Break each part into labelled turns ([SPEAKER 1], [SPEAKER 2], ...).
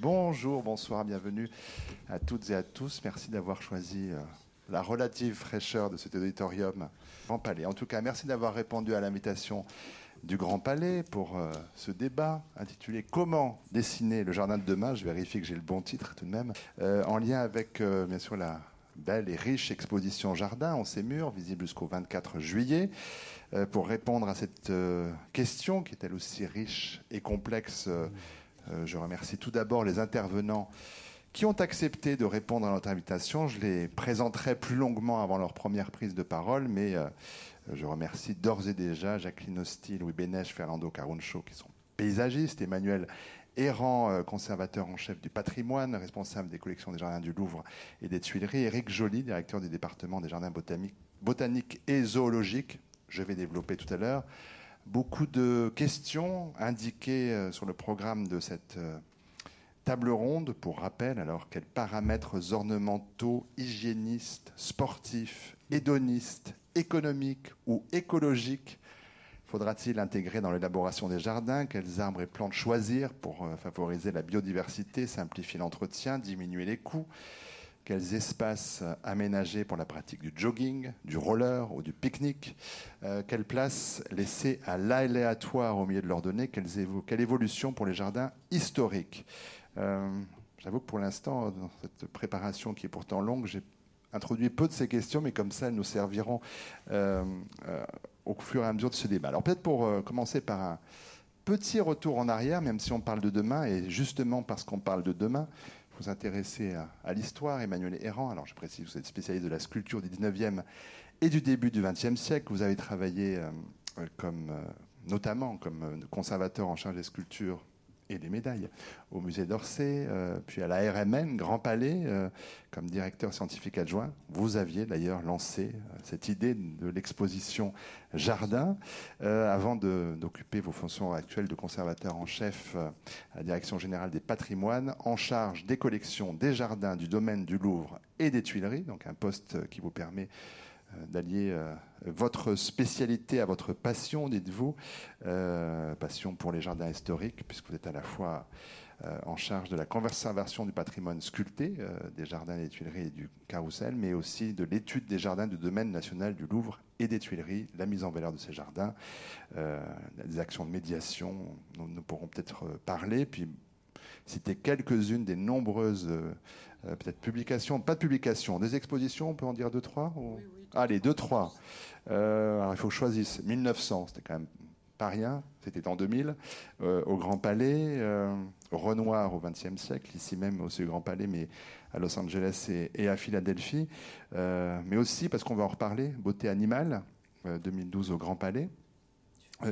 [SPEAKER 1] Bonjour, bonsoir, bienvenue à toutes et à tous. Merci d'avoir choisi euh, la relative fraîcheur de cet auditorium Grand Palais. En tout cas, merci d'avoir répondu à l'invitation du Grand Palais pour euh, ce débat intitulé Comment dessiner le jardin de demain? Je vérifie que j'ai le bon titre tout de même. Euh, en lien avec, bien sûr, la belle et riche exposition Jardin en ces murs, visible jusqu'au 24 juillet. pour répondre à cette question qui est elle aussi riche et complexe, je remercie tout d'abord les intervenants qui ont accepté de répondre à notre invitation. Je les présenterai plus longuement avant leur première prise de parole, mais euh, je remercie d'ores et déjà Jacqueline Hostil, Louis Bénèche, Fernando Caruncho, qui sont paysagistes, Emmanuel Errant, euh, conservateur en chef du patrimoine, responsable des collections des jardins du Louvre et des Tuileries, Éric Joly, directeur du département des jardins botaniques et zoologiques, je vais développer tout à l'heure, beaucoup de questions indiquées euh, sur le programme de cette euh, table ronde. Pour rappel, alors quels paramètres ornementaux, hygiénistes, sportifs, hédonistes, économiques ou écologiques faudra-t-il intégrer dans l'élaboration des jardins? Quels arbres et plantes choisir pour euh, favoriser la biodiversité, simplifier l'entretien, diminuer les coûts? Quels espaces aménager pour la pratique du jogging, du roller ou du pique-nique, euh, quelle place laisser à l'aléatoire au milieu de l'ordonnée, quelle, quelle évolution pour les jardins historiques. Euh, j'avoue que pour l'instant, dans cette préparation qui est pourtant longue, j'ai introduit peu de ces questions, mais comme ça, elles nous serviront euh, au fur et à mesure de ce débat. Alors peut-être pour commencer par un petit retour en arrière, même si on parle de demain, et justement parce qu'on parle de demain, vous intéressez à, l'histoire, Emmanuel Errant. Alors je précise, vous êtes spécialiste de la sculpture du 19e et du début du 20e siècle. Vous avez travaillé euh, comme, euh, notamment comme euh, conservateur en charge des sculptures et des médailles au musée d'Orsay, euh, puis à la RMN, Grand Palais, euh, comme directeur scientifique adjoint. Vous aviez d'ailleurs lancé euh, cette idée de l'exposition Jardin avant d'occuper vos fonctions actuelles de conservateur en chef à la Direction générale des patrimoines, en charge des collections des jardins du domaine du Louvre et des Tuileries, donc un poste qui vous permet d'allier euh, votre spécialité à votre passion, dites-vous, euh, passion pour les jardins historiques, puisque vous êtes à la fois en charge de la conservation du patrimoine sculpté des jardins des Tuileries et du Carrousel, mais aussi de l'étude des jardins du domaine national du Louvre et des Tuileries, la mise en valeur de ces jardins, des actions de médiation, dont nous pourrons peut-être parler, puis citer quelques-unes des nombreuses peut-être publications, pas de publications, des expositions, on peut en dire deux, trois Allez, deux, trois. Euh, alors il faut que je choisisse. 1900, c'était quand même pas rien. C'était en 2000. Euh, au Grand Palais, euh, Renoir au XXe siècle, ici même aussi au Grand Palais, mais à Los Angeles et, à Philadelphie. mais aussi, parce qu'on va en reparler, Beauté animale, 2012 au Grand Palais.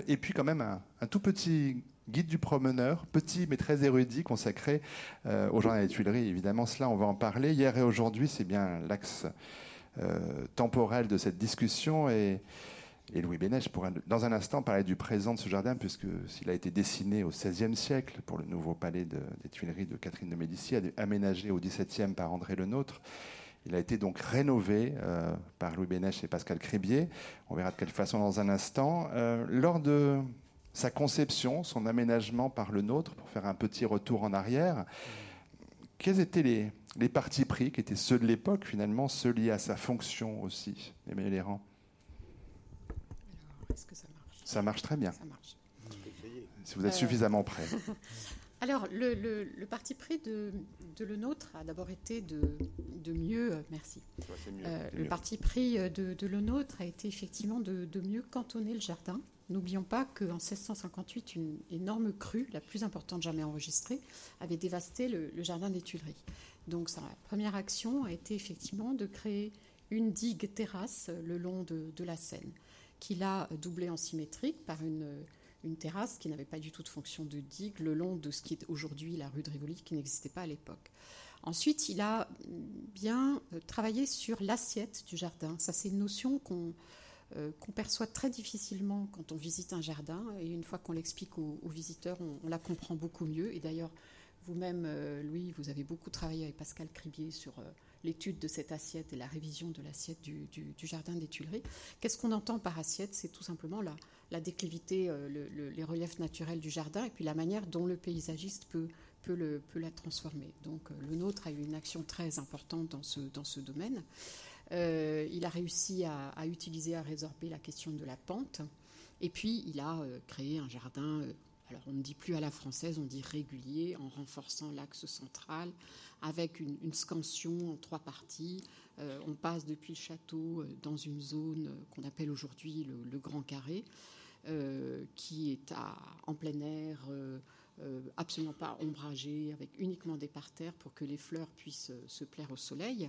[SPEAKER 1] et puis quand même un, tout petit guide du promeneur, petit mais très érudit, consacré aux gens des Tuileries. Évidemment, cela, on va en parler. Hier et aujourd'hui, c'est bien l'axe euh, temporelle de cette discussion. Et, Louis Bénèche pourrait, dans un instant, parler du présent de ce jardin, puisque s'il a été dessiné au XVIe siècle pour le nouveau palais des Tuileries de Catherine de Médicis, aménagé au XVIIe par André Le Nôtre. Il a été donc rénové euh, par Louis Bénèche et Pascal Cribier. On verra de quelle façon dans un instant. Euh, lors de sa conception, son aménagement par le nôtre, pour faire un petit retour en arrière, quels étaient les, les partis pris, qui étaient ceux de l'époque, finalement, ceux liés à sa fonction aussi, Emmanuel Errand?
[SPEAKER 2] Est-ce que ça marche?
[SPEAKER 1] Ça marche très bien.
[SPEAKER 2] Ça marche.
[SPEAKER 1] Si vous êtes euh, suffisamment prêt.
[SPEAKER 2] Alors, le, parti pris de, Le Nôtre a d'abord été de, mieux, euh, merci. Euh, le parti pris de, Le Nôtre a été effectivement de, mieux cantonner le jardin. N'oublions pas qu'en 1658, une énorme crue, la plus importante jamais enregistrée, avait dévasté le, jardin des Tuileries. Donc, sa première action a été effectivement de créer une digue terrasse le long de, la Seine, qu'il a doublée en symétrique par une terrasse qui n'avait pas du tout de fonction de digue le long de ce qui est aujourd'hui la rue de Rivoli, qui n'existait pas à l'époque. Ensuite, il a bien travaillé sur l'assiette du jardin. Ça, c'est une notion euh, qu'on perçoit très difficilement quand on visite un jardin. Et une fois qu'on l'explique aux, visiteurs, on, la comprend beaucoup mieux. Et d'ailleurs, vous-même, euh, Louis, vous avez beaucoup travaillé avec Pascal Cribier sur l'étude de cette assiette et la révision de l'assiette du, jardin des Tuileries. Qu'est-ce qu'on entend par assiette? C'est tout simplement la, déclivité, euh, les reliefs naturels du jardin et puis la manière dont le paysagiste peut, peut, la transformer. Donc le nôtre a eu une action très importante dans ce domaine. Il a réussi à, utiliser, à résorber la question de la pente. Et puis, il a créé un jardin alors on ne dit plus à la française, on dit régulier, en renforçant l'axe central, avec une, scansion en trois parties. Euh, on passe depuis le château euh, dans une zone qu'on appelle aujourd'hui le, Grand Carré, euh, qui est en plein air, euh, absolument pas ombragé, avec uniquement des parterres pour que les fleurs puissent euh, se plaire au soleil.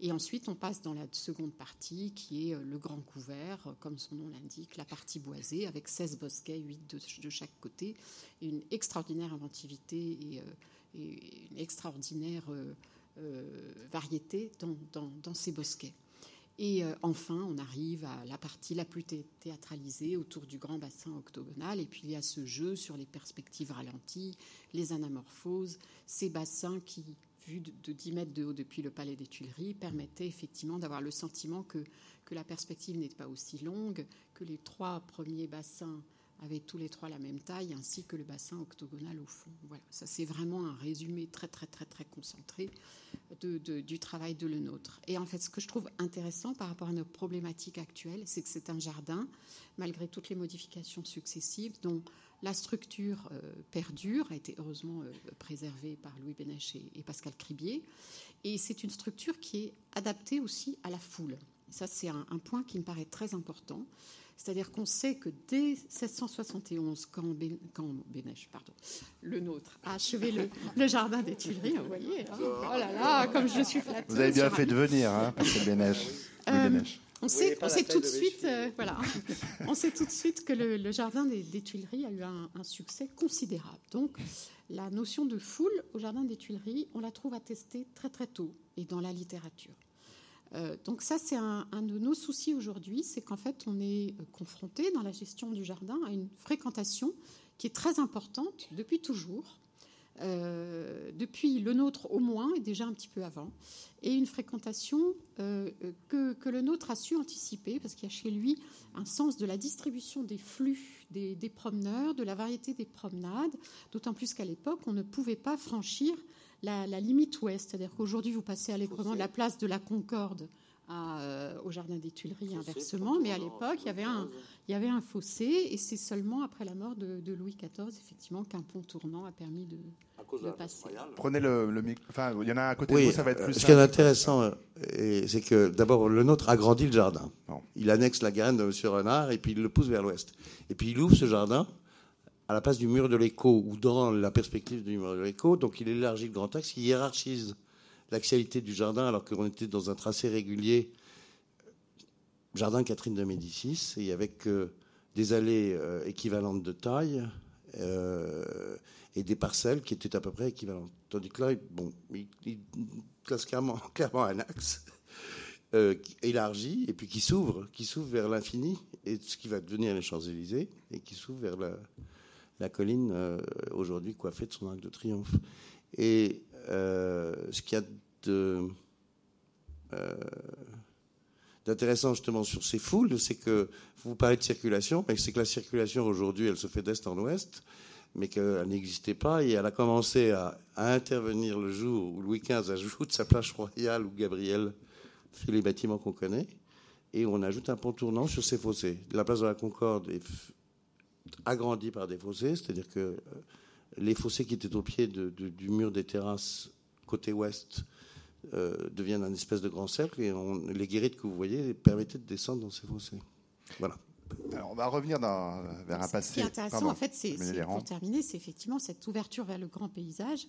[SPEAKER 2] Et ensuite, on passe dans la seconde partie, qui est euh, le grand couvert, comme son nom l'indique, la partie boisée, avec 16 bosquets, 8 de, chaque côté, une extraordinaire inventivité et, une extraordinaire variété dans ces bosquets. Et euh, enfin, on arrive à la partie la plus théâtralisée autour du grand bassin octogonal. Et puis il y a ce jeu sur les perspectives ralenties, les anamorphoses, ces bassins qui, vus de 10 mètres de haut depuis le palais des Tuileries, permettaient effectivement d'avoir le sentiment que, que la perspective n'était pas aussi longue, que les trois premiers bassins avaient tous les trois la même taille, ainsi que le bassin octogonal au fond. Voilà, ça c'est vraiment un résumé très très très très concentré du travail de le nôtre. Et en fait, ce que je trouve intéressant par rapport à nos problématiques actuelles, c'est que c'est un jardin, malgré toutes les modifications successives, dont la structure euh, perdure, a été heureusement euh, préservée par Louis Bénèche et, Pascal Cribier, et c'est une structure qui est adaptée aussi à la foule. ça, c'est un point qui me paraît très important. C'est-à-dire qu'on sait que dès 1671, quand, ben, pardon, le nôtre a achevé le, jardin des Tuileries, vous voyez, hein. oh là là, comme je suis flatteuse.
[SPEAKER 1] Vous avez bien fait de venir, hein, parce que Bénèche.
[SPEAKER 2] Euh, on sait, on sait tout de suite, euh, voilà, on sait tout de suite que le, jardin des, Tuileries a eu un, un, succès considérable. Donc, la notion de foule au jardin des Tuileries, on la trouve attestée très très tôt et dans la littérature. Euh, donc ça, c'est un, de nos soucis aujourd'hui, c'est qu'en fait, on est euh, confronté dans la gestion du jardin à une fréquentation qui est très importante depuis toujours, euh, depuis le nôtre au moins, et déjà un petit peu avant, et une fréquentation que, le nôtre a su anticiper, parce qu'il y a chez lui un sens de la distribution des flux des, des promeneurs, de la variété des promenades, d'autant plus qu'à l'époque, on ne pouvait pas franchir la, limite ouest. C'est-à-dire qu'aujourd'hui, vous passez allègrement de la place de la Concorde euh, au Jardin des Tuileries inversement, mais à l'époque, il, y avait un, il y avait un fossé, et c'est seulement après la mort de, Louis XIV, effectivement, qu'un pont tournant a permis de, passer.
[SPEAKER 1] Prenez le, le micro. Enfin, il y en a à côté
[SPEAKER 3] de
[SPEAKER 1] vous, ça va être plus
[SPEAKER 3] Ce qui est intéressant, euh, c'est que d'abord, le nôtre agrandit le jardin. Il annexe la garenne de M. Renard, et puis il le pousse vers l'ouest. Et puis il ouvre ce jardin à la place du mur de l'écho ou dans la perspective du mur de l'écho. Donc il élargit le grand axe, il hiérarchise l'axialité du jardin alors qu'on était dans un tracé régulier, jardin Catherine de Médicis, et avec euh, des allées euh, équivalentes de taille euh, et des parcelles qui étaient à peu près équivalentes. Tandis que là, bon, il, classe clairement, clairement un axe. élargi et puis qui s'ouvre, qui s'ouvre vers l'infini et ce qui va devenir les Champs-Élysées et qui s'ouvre vers la, la colline euh, aujourd'hui coiffée de son arc de triomphe. Et euh, ce qu'il y a euh, d'intéressant justement sur ces foules, c'est que vous parlez de circulation, mais c'est que la circulation aujourd'hui, elle se fait d'est en ouest, mais qu'elle n'existait pas et elle a commencé à, intervenir le jour où Louis XV ajoute sa plage royale où Gabriel fait les bâtiments qu'on connaît, et on ajoute un pont tournant sur ces fossés. La place de la Concorde est agrandi par des fossés, c'est-à-dire que euh, les fossés qui étaient au pied du mur des terrasses côté ouest euh, deviennent un espèce de grand cercle et les guérites que vous voyez permettaient de descendre dans ces fossés. Voilà.
[SPEAKER 1] Alors on va revenir dans, vers un passé.
[SPEAKER 2] Ce qui est intéressant, en fait, c'est, pour terminer, c'est effectivement cette ouverture vers le grand paysage.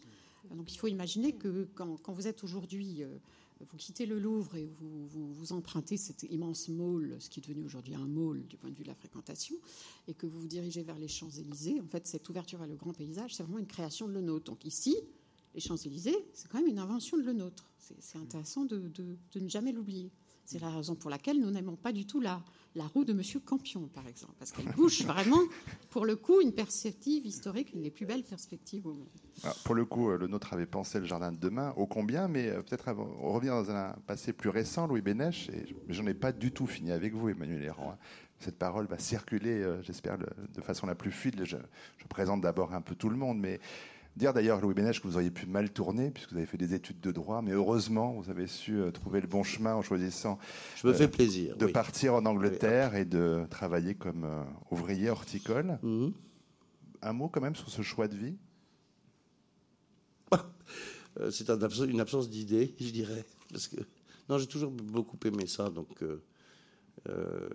[SPEAKER 2] Donc il faut imaginer que quand, quand vous êtes aujourd'hui euh, vous quittez le Louvre et vous, vous, empruntez cet immense mall, ce qui est devenu aujourd'hui un mall du point de vue de la fréquentation, et que vous vous dirigez vers les Champs-Élysées, en fait, cette ouverture vers le grand paysage, c'est vraiment une création de le nôtre. Donc ici, les Champs-Élysées, c'est quand même une invention de le nôtre. C'est intéressant de ne jamais l'oublier. C'est la raison pour laquelle nous n'aimons pas du tout la, la roue de Monsieur Campion, par exemple, parce qu'elle bouge vraiment, pour le coup, une perspective historique, une des plus belles perspectives au monde.
[SPEAKER 1] Pour le coup, euh, le nôtre avait pensé le jardin de demain, ô combien, mais euh, peut-être revenir dans un passé plus récent, Louis Bénèche, et j'en ai pas du tout fini avec vous, Emmanuel Héran. Hein. Cette parole va circuler, euh, j'espère, de façon la plus fluide. Je, je présente d'abord un peu tout le monde, mais Dire d'ailleurs, Louis Bénèche, que vous auriez pu mal tourner, puisque vous avez fait des études de droit, mais heureusement, vous avez su euh, trouver le bon chemin en choisissant
[SPEAKER 3] Je me fais plaisir,
[SPEAKER 1] de partir en Angleterre et de travailler comme ouvrier horticole. Mhm. Un mot quand même sur ce choix de vie?
[SPEAKER 3] C'est une absence d'idées, je dirais. Parce que, non, j'ai toujours beaucoup aimé ça, donc
[SPEAKER 1] euh,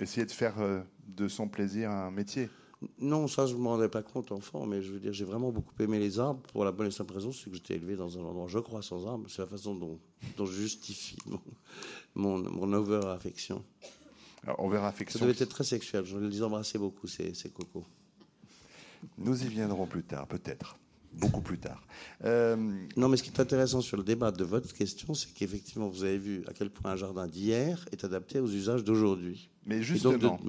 [SPEAKER 1] Essayer de faire euh, de son plaisir un métier
[SPEAKER 3] non, ça, je ne me rendais pas compte enfant, mais je veux dire, j'ai vraiment beaucoup aimé les arbres pour la bonne et simple raison, c'est que j'étais élevé dans un endroit, je crois, sans arbres. C'est la façon dont, dont je justifie mon, mon, over-affection.
[SPEAKER 1] over-affection.
[SPEAKER 3] Ça devait être très sexuel. Je les embrassais beaucoup, ces, ces cocos.
[SPEAKER 1] Nous y viendrons plus tard, peut-être beaucoup plus tard.
[SPEAKER 3] Euh, non, mais ce qui est intéressant sur le débat de votre question, c'est qu'effectivement, vous avez vu à quel point un jardin d'hier est adapté aux usages d'aujourd'hui.
[SPEAKER 1] Mais justement,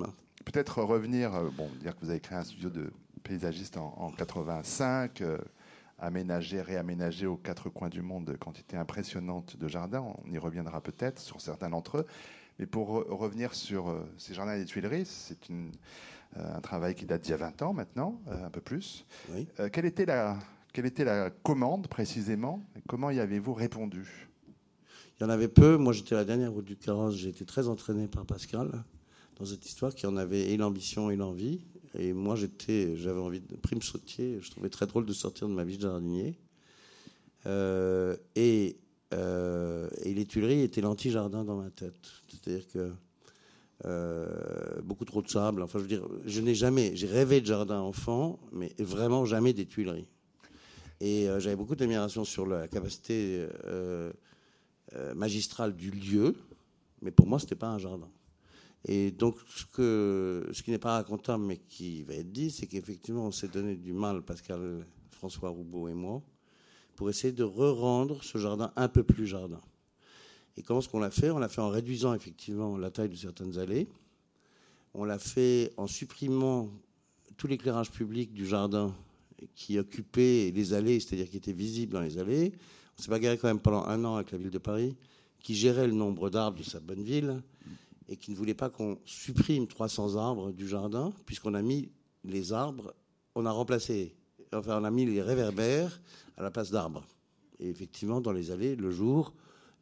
[SPEAKER 1] peut-être revenir, euh, bon, dire que vous avez créé un studio de paysagiste en, 85, euh, aménagé, réaménagé aux quatre coins du monde, quantité impressionnante de jardins. On y reviendra peut-être sur certains d'entre eux. Mais pour revenir sur ces jardins des Tuileries, c'est une un travail qui date d'il y a 20 ans maintenant, un peu plus. Oui. quelle était la, quelle était la commande précisément? Comment y avez-vous répondu?
[SPEAKER 3] Il y en avait peu. Moi, j'étais la dernière route du carrosse. J'ai été très entraîné par Pascal dans cette histoire qui en avait et l'ambition et l'envie. Et moi, j'étais, j'avais envie de prime sautier. Je trouvais très drôle de sortir de ma vie de jardinier. Euh, et, euh, et, les Tuileries étaient l'anti-jardin dans ma tête. C'est-à-dire que euh, beaucoup trop de sable. Enfin, je veux dire, je n'ai jamais, j'ai rêvé de jardin enfant, mais vraiment jamais des Tuileries. Et j'avais beaucoup d'admiration sur la capacité magistrale du lieu, mais pour moi, ce n'était pas un jardin. Et donc, ce, qui n'est pas racontable, mais qui va être dit, c'est qu'effectivement, on s'est donné du mal, Pascal, François Roubaud et moi, pour essayer de re-rendre ce jardin un peu plus jardin. Et comment est-ce qu'on l'a fait? On l'a fait en réduisant effectivement la taille de certaines allées. On l'a fait en supprimant tout l'éclairage public du jardin qui occupait les allées, c'est-à-dire qui était visible dans les allées. On s'est bagarré quand même pendant un an avec la ville de Paris, qui gérait le nombre d'arbres de sa bonne ville et qui ne voulait pas qu'on supprime 300 arbres du jardin, puisqu'on a mis les arbres, on a remplacé, enfin on a mis les réverbères à la place d'arbres. Et effectivement, dans les allées, le jour,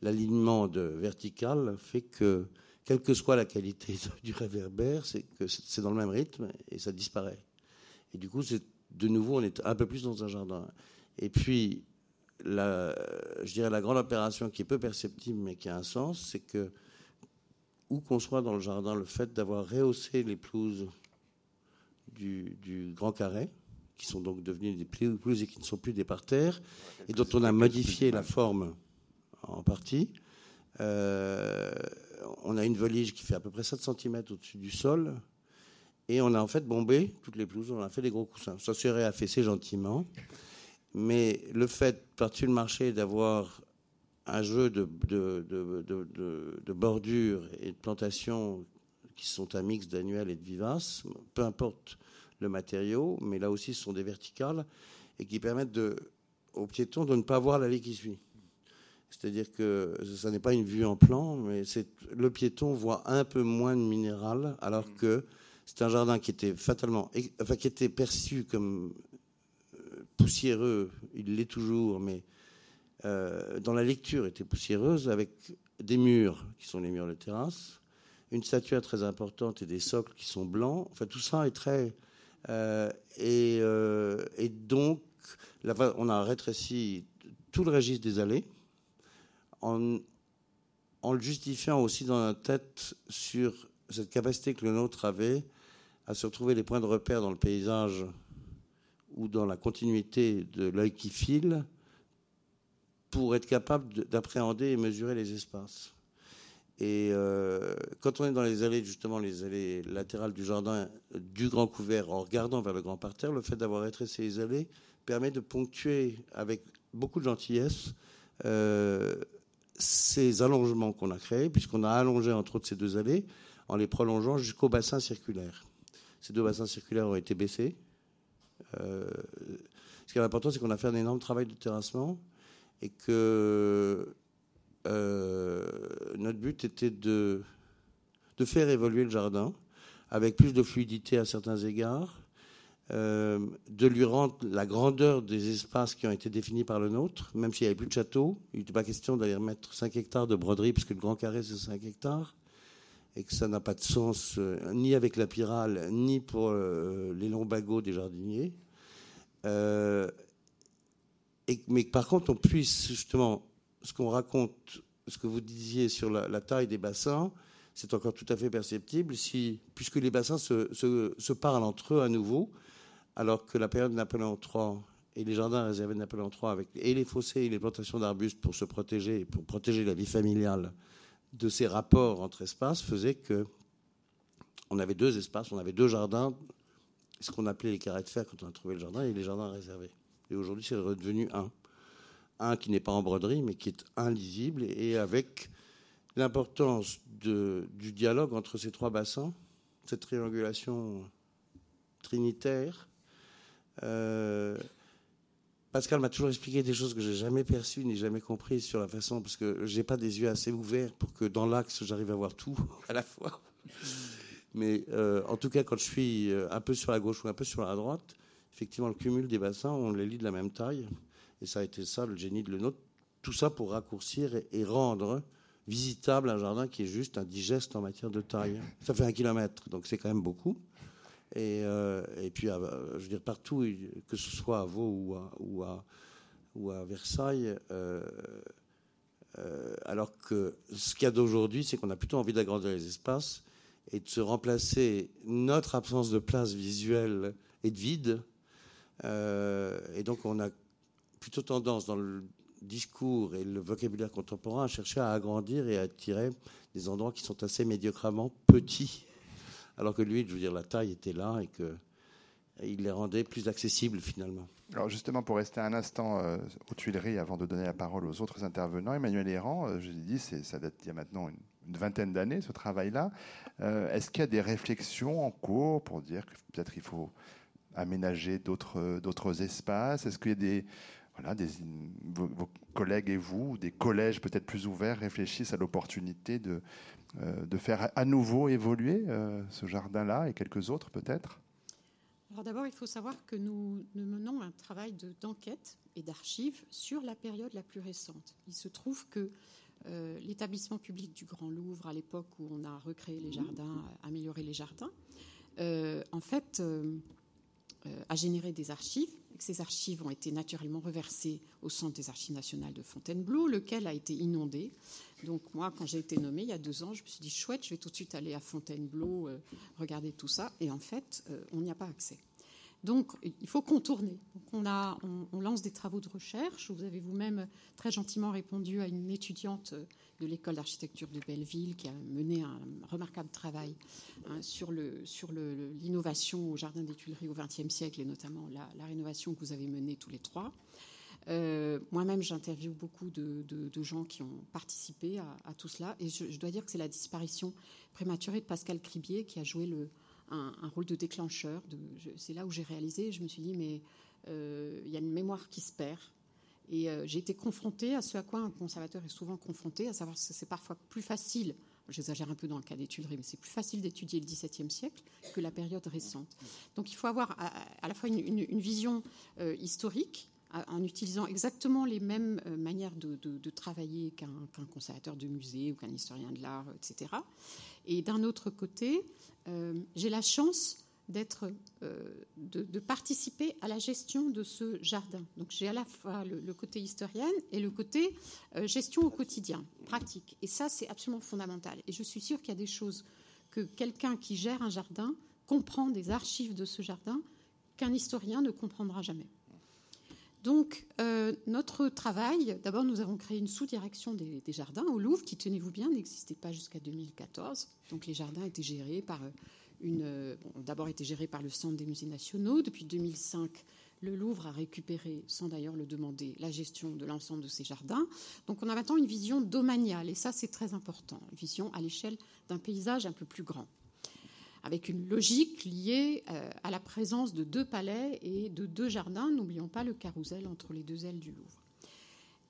[SPEAKER 3] l'alignement vertical fait que, quelle que soit la qualité du réverbère, c'est que c'est dans le même rythme et ça disparaît. Et du coup, de nouveau, on est un peu plus dans un jardin. Et puis, je dirais la grande opération qui est peu perceptible mais qui a un sens, c'est que où qu'on soit dans le jardin, le fait d'avoir rehaussé les pelouses du, grand carré, qui sont donc devenues des pelouses et qui ne sont plus des parterres, et dont on a modifié la forme en partie. Euh, on a une volige qui fait à peu près 7 cm au-dessus du sol, et on a en fait bombé toutes les pelouses, on a fait des gros coussins. Ça s'est réaffaissé gentiment. Mais le fait, par-dessus le marché, d'avoir un jeu de, de, de, bordures et de plantations qui sont un mix d'annuels et de vivaces, peu importe le matériau, mais là aussi ce sont des verticales et qui permettent de, aux piétons de ne pas voir l'allée qui suit. C'est-à-dire que ce n'est pas une vue en plan, mais le piéton voit un peu moins de minéral, alors que c'est un jardin qui était fatalement, enfin qui était perçu comme euh, poussiéreux. Il l'est toujours, mais euh, dans la lecture était poussiéreuse avec des murs qui sont les murs de terrasse, une statuaire très importante et des socles qui sont blancs. Enfin, tout ça est très euh, et, et, donc on a rétréci tout le registre des allées en, en le justifiant aussi dans la tête sur cette capacité que le nôtre avait à se retrouver des points de repère dans le paysage ou dans la continuité de l'œil qui file pour être capable d'appréhender et mesurer les espaces. Et euh, quand on est dans les allées, justement, les allées latérales du jardin du grand couvert, en regardant vers le grand parterre, le fait d'avoir rétréci les allées permet de ponctuer avec beaucoup de gentillesse euh, ces allongements qu'on a créés, puisqu'on a allongé entre autres ces deux allées en les prolongeant jusqu'au bassin circulaire. Ces deux bassins circulaires ont été baissés. Euh, ce qui est important, c'est qu'on a fait un énorme travail de terrassement et que euh, notre but était de, de faire évoluer le jardin avec plus de fluidité à certains égards, de lui rendre la grandeur des espaces qui ont été définis par le nôtre, même s'il n'y avait plus de château. Il n'était pas question d'aller mettre 5 hectares de broderie, puisque le grand carré, c'est 5 hectares, et que ça n'a pas de sens ni avec la pyrale, ni pour les longs bagots des jardiniers. Et, mais par contre, on puisse justement, ce qu'on raconte, ce que vous disiez sur la, taille des bassins, c'est encore tout à fait perceptible puisque les bassins se, parlent entre eux à nouveau, alors que la période de Napoléon III et les jardins réservés de Napoléon III, avec et les fossés et les plantations d'arbustes pour se protéger, pour protéger la vie familiale de ces rapports entre espaces, faisaient que on avait deux espaces, on avait deux jardins, ce qu'on appelait les carrés de fer quand on a trouvé le jardin, et les jardins réservés. Et aujourd'hui, c'est redevenu un. Un qui n'est pas en broderie, mais qui est inlisible et avec l'importance du dialogue entre ces trois bassins, cette triangulation trinitaire. Euh, Pascal m'a toujours expliqué des choses que j'ai jamais perçues ni jamais comprises sur la façon, parce que j'ai pas des yeux assez ouverts pour que dans l'axe j'arrive à voir tout à la fois. Mais euh, en tout cas, quand je suis euh, un peu sur la gauche ou un peu sur la droite, effectivement, le cumul des bassins, on les lit de la même taille. Et ça a été ça, le génie de le nôtre. Tout ça pour raccourcir et, rendre visitable un jardin qui est juste un digeste en matière de taille. Ça fait un kilomètre, donc c'est quand même beaucoup. Et, euh, puis, bah, je veux dire, partout, que ce soit à Vaux ou à, Versailles, euh, euh, alors que ce qu'il y a d'aujourd'hui, c'est qu'on a plutôt envie d'agrandir les espaces et de se remplacer notre absence de place visuelle et de vide euh, et donc on a plutôt tendance dans le discours et le vocabulaire contemporain à chercher à agrandir et à attirer des endroits qui sont assez médiocrement petits. Alors que lui, je veux dire, la taille était là et que il les rendait plus accessibles finalement.
[SPEAKER 1] Alors justement, pour rester un instant euh, aux Tuileries avant de donner la parole aux autres intervenants, Emmanuel Errand, euh, je l'ai dit, ça date il y a maintenant une, vingtaine d'années, ce travail-là. Est-ce qu'il y a des réflexions en cours pour dire que peut-être il faut aménager d'autres espaces. Est-ce qu'il y a des, voilà, des, vos, collègues et vous, des collèges peut-être plus ouverts, réfléchissent à l'opportunité de, euh, de faire à nouveau évoluer euh, ce jardin-là et quelques autres peut-être?
[SPEAKER 2] Alors d'abord, il faut savoir que nous, nous menons un travail d'enquête et d'archives sur la période la plus récente. Il se trouve que euh, l'établissement public du Grand Louvre, à l'époque où on a recréé les jardins, amélioré les jardins, en fait, euh, a généré des archives. Ces archives ont été naturellement reversées au Centre des archives nationales de Fontainebleau, lequel a été inondé. Donc moi, quand j'ai été nommée il y a deux ans, je me suis dit chouette, je vais tout de suite aller à Fontainebleau, euh, regarder tout ça. Et en fait, euh, on n'y a pas accès. Donc, il faut contourner. Donc, on, lance des travaux de recherche. Vous avez vous-même très gentiment répondu à une étudiante de l'école d'architecture de Belleville qui a mené un remarquable travail hein, sur, le, sur l'innovation au Jardin des Tuileries au XXe siècle et notamment la, rénovation que vous avez menée tous les trois. Euh, moi-même, j'interviewe beaucoup de, gens qui ont participé à, tout cela. Et je, dois dire que c'est la disparition prématurée de Pascal Cribier qui a joué le, un, rôle de déclencheur. c'est là où j'ai réalisé, je me suis dit, mais euh, il y a une mémoire qui se perd. Et euh, j'ai été confrontée à ce à quoi un conservateur est souvent confronté, à savoir que c'est parfois plus facile, j'exagère un peu dans le cas des Tuileries, mais c'est plus facile d'étudier le XVIIe siècle que la période récente. Donc il faut avoir à, la fois une, vision euh, historique, en utilisant exactement les mêmes manières de, travailler qu'un conservateur de musée ou qu'un historien de l'art, etc. Et d'un autre côté, euh, j'ai la chance d'être, euh, de, participer à la gestion de ce jardin. Donc j'ai à la fois le, côté historienne et le côté euh, gestion au quotidien, pratique. Et ça, c'est absolument fondamental. Et je suis sûre qu'il y a des choses que quelqu'un qui gère un jardin comprend des archives de ce jardin qu'un historien ne comprendra jamais. Donc, notre travail, d'abord, nous avons créé une sous-direction des, jardins au Louvre, qui, tenez-vous bien, n'existait pas jusqu'à 2014. Donc, les jardins étaient gérés par une. d'abord, étaient gérés par le Centre des musées nationaux. Depuis 2005, le Louvre a récupéré, sans d'ailleurs le demander, la gestion de l'ensemble de ces jardins. Donc, on a maintenant une vision domaniale, et ça, c'est très important. Une vision à l'échelle d'un paysage un peu plus grand avec une logique liée euh, à la présence de deux palais et de deux jardins. N'oublions pas le carrousel entre les deux ailes du Louvre.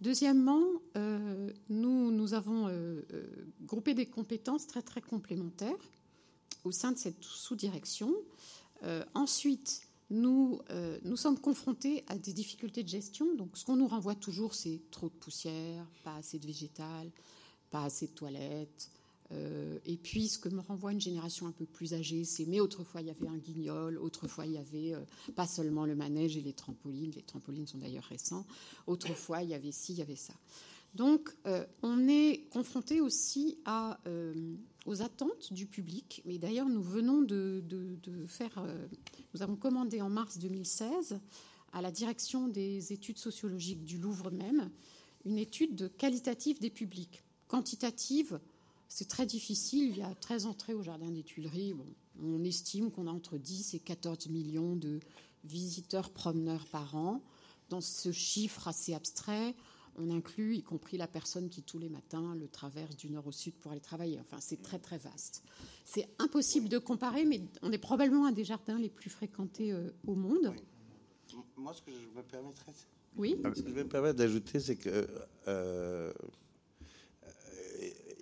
[SPEAKER 2] Deuxièmement, euh, nous, nous, avons euh, groupé des compétences très très complémentaires au sein de cette sous-direction. ensuite, nous, euh, nous sommes confrontés à des difficultés de gestion. Donc, ce qu'on nous renvoie toujours, c'est trop de poussière, pas assez de végétal, pas assez de toilettes. Euh, et puis, ce que me renvoie une génération un peu plus âgée, c'est mais autrefois il y avait un guignol, autrefois il y avait euh, pas seulement le manège et les trampolines, les trampolines sont d'ailleurs récents, autrefois il y avait ci, il y avait ça. Donc, on est confronté aussi à aux attentes du public. Mais d'ailleurs, nous venons de, faire, euh, nous avons commandé en mars 2016 à la direction des études sociologiques du Louvre même une étude qualitative des publics. Quantitative, c'est très difficile. Il y a 13 entrées au Jardin des Tuileries. on estime qu'on a entre 10 et 14 millions de visiteurs promeneurs par an. Dans ce chiffre assez abstrait, on inclut y compris la personne qui tous les matins le traverse du nord au sud pour aller travailler. Enfin, c'est très très vaste. C'est impossible de comparer, mais on est probablement un des jardins les plus fréquentés euh, au monde.
[SPEAKER 3] Moi, ce que je me permettrais,
[SPEAKER 2] oui.
[SPEAKER 3] Ce que je me permettre d'ajouter, c'est que euh,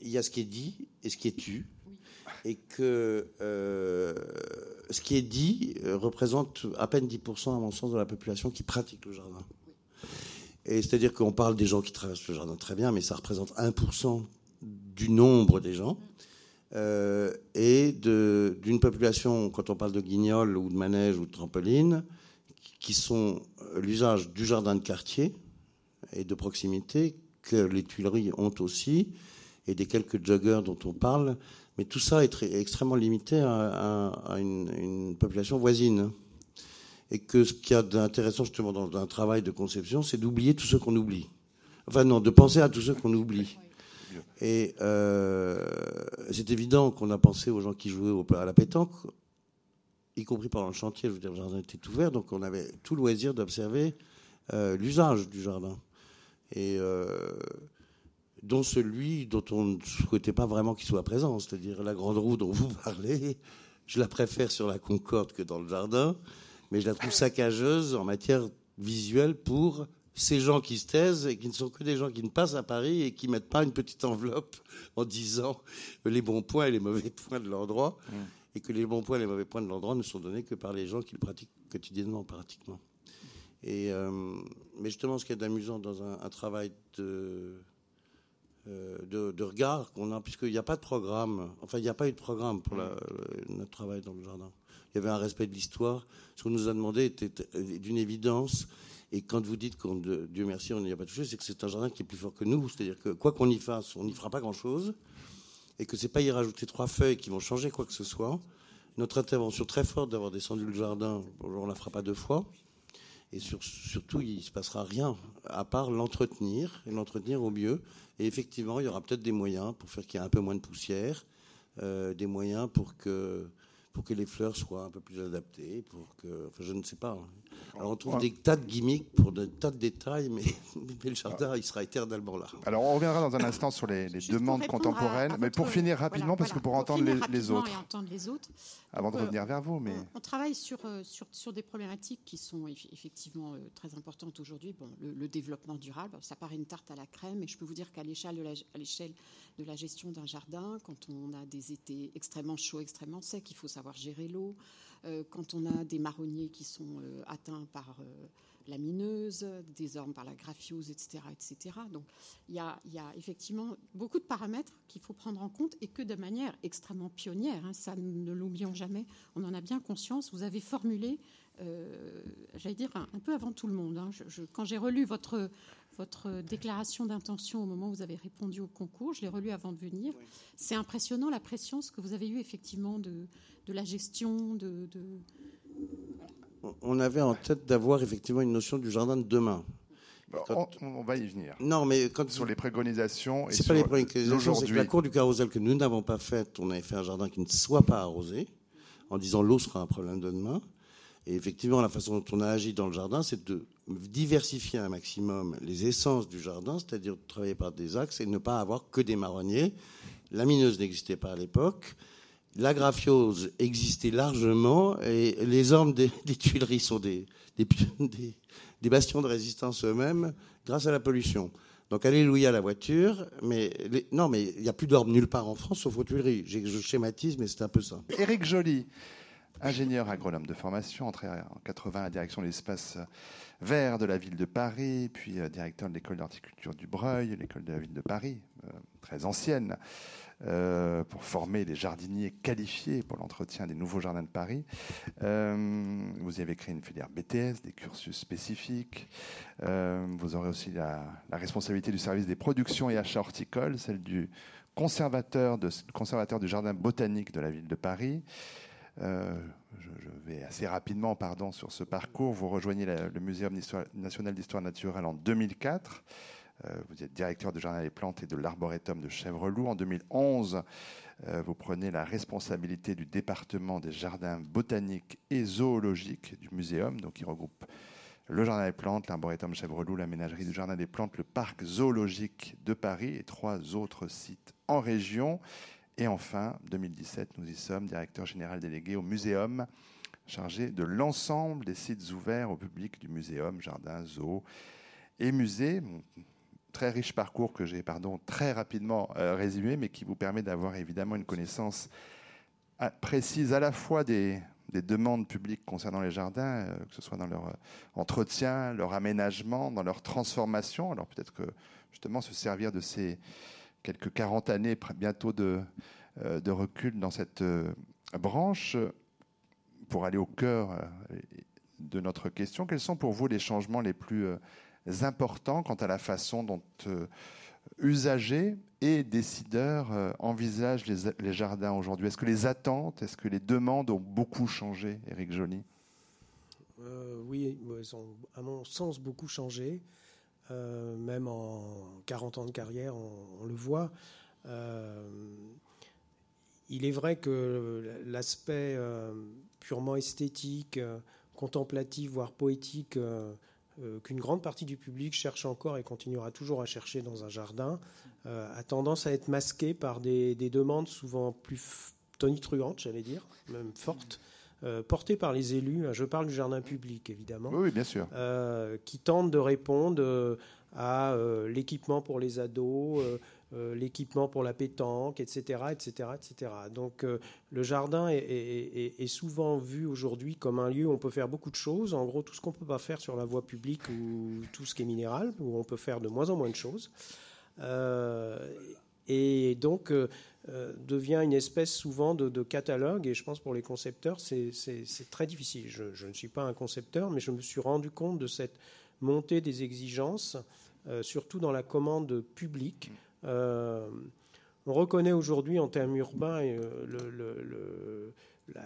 [SPEAKER 3] il y a ce qui est dit et ce qui est tu, et que euh, ce qui est dit représente à peine 10% à mon sens de la population qui pratique le jardin. C'est-à-dire qu'on parle des gens qui traversent le jardin très bien, mais ça représente 1% du nombre des gens. Euh, et d'une population, quand on parle de guignols ou de manège ou de trampoline, qui sont l'usage du jardin de quartier et de proximité, que les Tuileries ont aussi, et des quelques joggers dont on parle. Mais tout ça est, extrêmement limité à, une, population voisine et que ce qu'il y a d'intéressant justement dans un travail de conception, c'est d'oublier tout ce qu'on oublie. Enfin non, de penser à tout ce qu'on oublie. Et euh, c'est évident qu'on a pensé aux gens qui jouaient à la pétanque, y compris pendant le chantier. Je veux dire, le jardin était ouvert, donc on avait tout le loisir d'observer euh, l'usage du jardin. Et euh, dont celui dont on ne souhaitait pas vraiment qu'il soit présent, c'est-à-dire la grande roue dont vous parlez. Je la préfère sur la Concorde que dans le jardin mais je la trouve saccageuse en matière visuelle pour ces gens qui se taisent et qui ne sont que des gens qui ne passent à Paris et qui mettent pas une petite enveloppe en disant les bons points et les mauvais points de l'endroit, mm. et que les bons points et les mauvais points de l'endroit ne sont donnés que par les gens qui le pratiquent quotidiennement, pratiquement. Et, euh, mais justement, ce qui est amusant dans un, travail de, euh, de, de, regard qu'on a, puisqu'il n'y a pas de programme, enfin, il n'y a pas eu de programme pour la, notre travail dans le jardin il y avait un respect de l'histoire. Ce qu'on nous a demandé était d'une évidence. Et quand vous dites qu'on, Dieu merci, on n'y a pas touché, c'est que c'est un jardin qui est plus fort que nous. C'est-à-dire que quoi qu'on y fasse, on n'y fera pas grand-chose. Et que c'est pas y rajouter trois feuilles qui vont changer quoi que ce soit. Notre intervention très forte d'avoir descendu le jardin, on la fera pas deux fois. Et surtout, il ne se passera rien, à part l'entretenir, et l'entretenir au mieux. Et effectivement, il y aura peut-être des moyens pour faire qu'il y ait un peu moins de poussière, euh, des moyens pour que pour que les fleurs soient un peu plus adaptées, pour que, enfin, je ne sais pas. Alors on trouve des tas de gimmicks pour des tas de détails, mais, le jardin, il sera éternellement là.
[SPEAKER 1] Alors on reviendra dans un instant sur les, demandes contemporaines, mais pour finir rapidement, parce que pour, entendre les, autres. Avant de euh, revenir vers vous, mais
[SPEAKER 2] on, travaille sur, euh, sur, sur des problématiques qui sont effectivement euh, très importantes aujourd'hui. Bon, le, développement durable, ça paraît une tarte à la crème, mais je peux vous dire qu'à l'échelle de la, l'échelle de la gestion d'un jardin, quand on a des étés extrêmement chauds, extrêmement secs, il faut savoir gérer l'eau. Euh, quand on a des marronniers qui sont euh, atteints par euh, la mineuse, des ormes par la graphiose, etc. etc. Donc il y, a, effectivement beaucoup de paramètres qu'il faut prendre en compte et que de manière extrêmement pionnière, hein, ça ne l'oublions jamais, on en a bien conscience, vous avez formulé, j'allais dire, un, peu avant tout le monde. Hein. quand j'ai relu votre, votre déclaration d'intention au moment où vous avez répondu au concours. Je l'ai relu avant de venir. C'est impressionnant la pression ce que vous avez eu effectivement de, de la gestion. De,
[SPEAKER 3] On avait en tête d'avoir effectivement une notion du jardin de demain.
[SPEAKER 1] on, va y venir.
[SPEAKER 3] Non, mais quand
[SPEAKER 1] sur les préconisations.
[SPEAKER 3] C'est pas les préconisations, c'est que la cour du carrousel que nous n'avons pas faite, on avait fait un jardin qui ne soit pas arrosé, en disant l'eau sera un problème de demain. Et effectivement, la façon dont on a agi dans le jardin, c'est de diversifier un maximum les essences du jardin, c'est-à-dire travailler par des axes et ne pas avoir que des marronniers. La mineuse n'existait pas à l'époque. La graphiose existait largement et les ormes des, Tuileries sont des, bastions de résistance eux-mêmes grâce à la pollution. Donc alléluia la voiture, mais non, mais il n'y a plus d'ormes nulle part en France sauf aux Tuileries. Je schématise, mais c'est un peu ça.
[SPEAKER 1] Éric Joly, ingénieur agronome de formation, entré en 80 à la direction de l'espace vert de la ville de Paris, puis directeur de l'école d'horticulture du Breuil, l'école de la ville de Paris, très ancienne, euh, pour former les jardiniers qualifiés pour l'entretien des nouveaux jardins de Paris. Euh, vous y avez créé une filière BTS, des cursus spécifiques. Euh, vous aurez aussi la, responsabilité du service des productions et achats horticoles, celle du conservateur du jardin botanique de la ville de Paris. Je, vais assez rapidement pardon, sur ce parcours. Vous rejoignez le Muséum national d'histoire naturelle en 2004. Euh, vous êtes directeur de Jardin des plantes et de l'Arboretum de Chèvreloup. En 2011, euh, vous prenez la responsabilité du département des jardins botaniques et zoologiques du muséum, donc il regroupe le Jardin des plantes, l'Arboretum Chèvreloup, la ménagerie du Jardin des plantes, le parc zoologique de Paris et trois autres sites en région. Et enfin, 2017, nous y sommes, directeur général délégué au muséum, chargé de l'ensemble des sites ouverts au public du muséum, jardin, zoo et musée très riche parcours que j'ai pardon, très rapidement euh, résumé, mais qui vous permet d'avoir évidemment une connaissance ah, précise à la fois des, demandes publiques concernant les jardins, euh, que ce soit dans leur euh, entretien, leur aménagement, dans leur transformation. Alors peut-être que justement se servir de ces quelques 40 années bientôt de, de recul dans cette branche pour aller au cœur de notre question. Quels sont pour vous les changements les plus importants quant à la façon dont euh, usagers et décideurs euh, envisagent les, jardins aujourd'hui? Est-ce que les attentes, est-ce que les demandes ont beaucoup changé, Éric Joly?
[SPEAKER 4] Euh, Oui, elles ont, à mon sens, beaucoup changé. Même en 40 ans de carrière, on, le voit. il est vrai que l'aspect purement esthétique, contemplatif, voire poétique, euh, qu'une grande partie du public cherche encore et continuera toujours à chercher dans un jardin, euh, a tendance à être masqué par des, demandes souvent plus tonitruantes, j'allais dire, même fortes. Euh, portées par les élus, je parle du jardin public évidemment,
[SPEAKER 1] oui, bien sûr,
[SPEAKER 4] qui tentent de répondre à l'équipement pour les ados, euh, l'équipement pour la pétanque, etc. etc., etc. Donc euh, le jardin est, souvent vu aujourd'hui comme un lieu où on peut faire beaucoup de choses. En gros, tout ce qu'on ne peut pas faire sur la voie publique ou tout ce qui est minéral, où on peut faire de moins en moins de choses. Euh, et donc devient une espèce souvent de, catalogue. Et je pense pour les concepteurs, c'est très difficile. Je, ne suis pas un concepteur, mais je me suis rendu compte de cette montée des exigences, surtout dans la commande publique. Euh, on reconnaît aujourd'hui en termes urbains euh,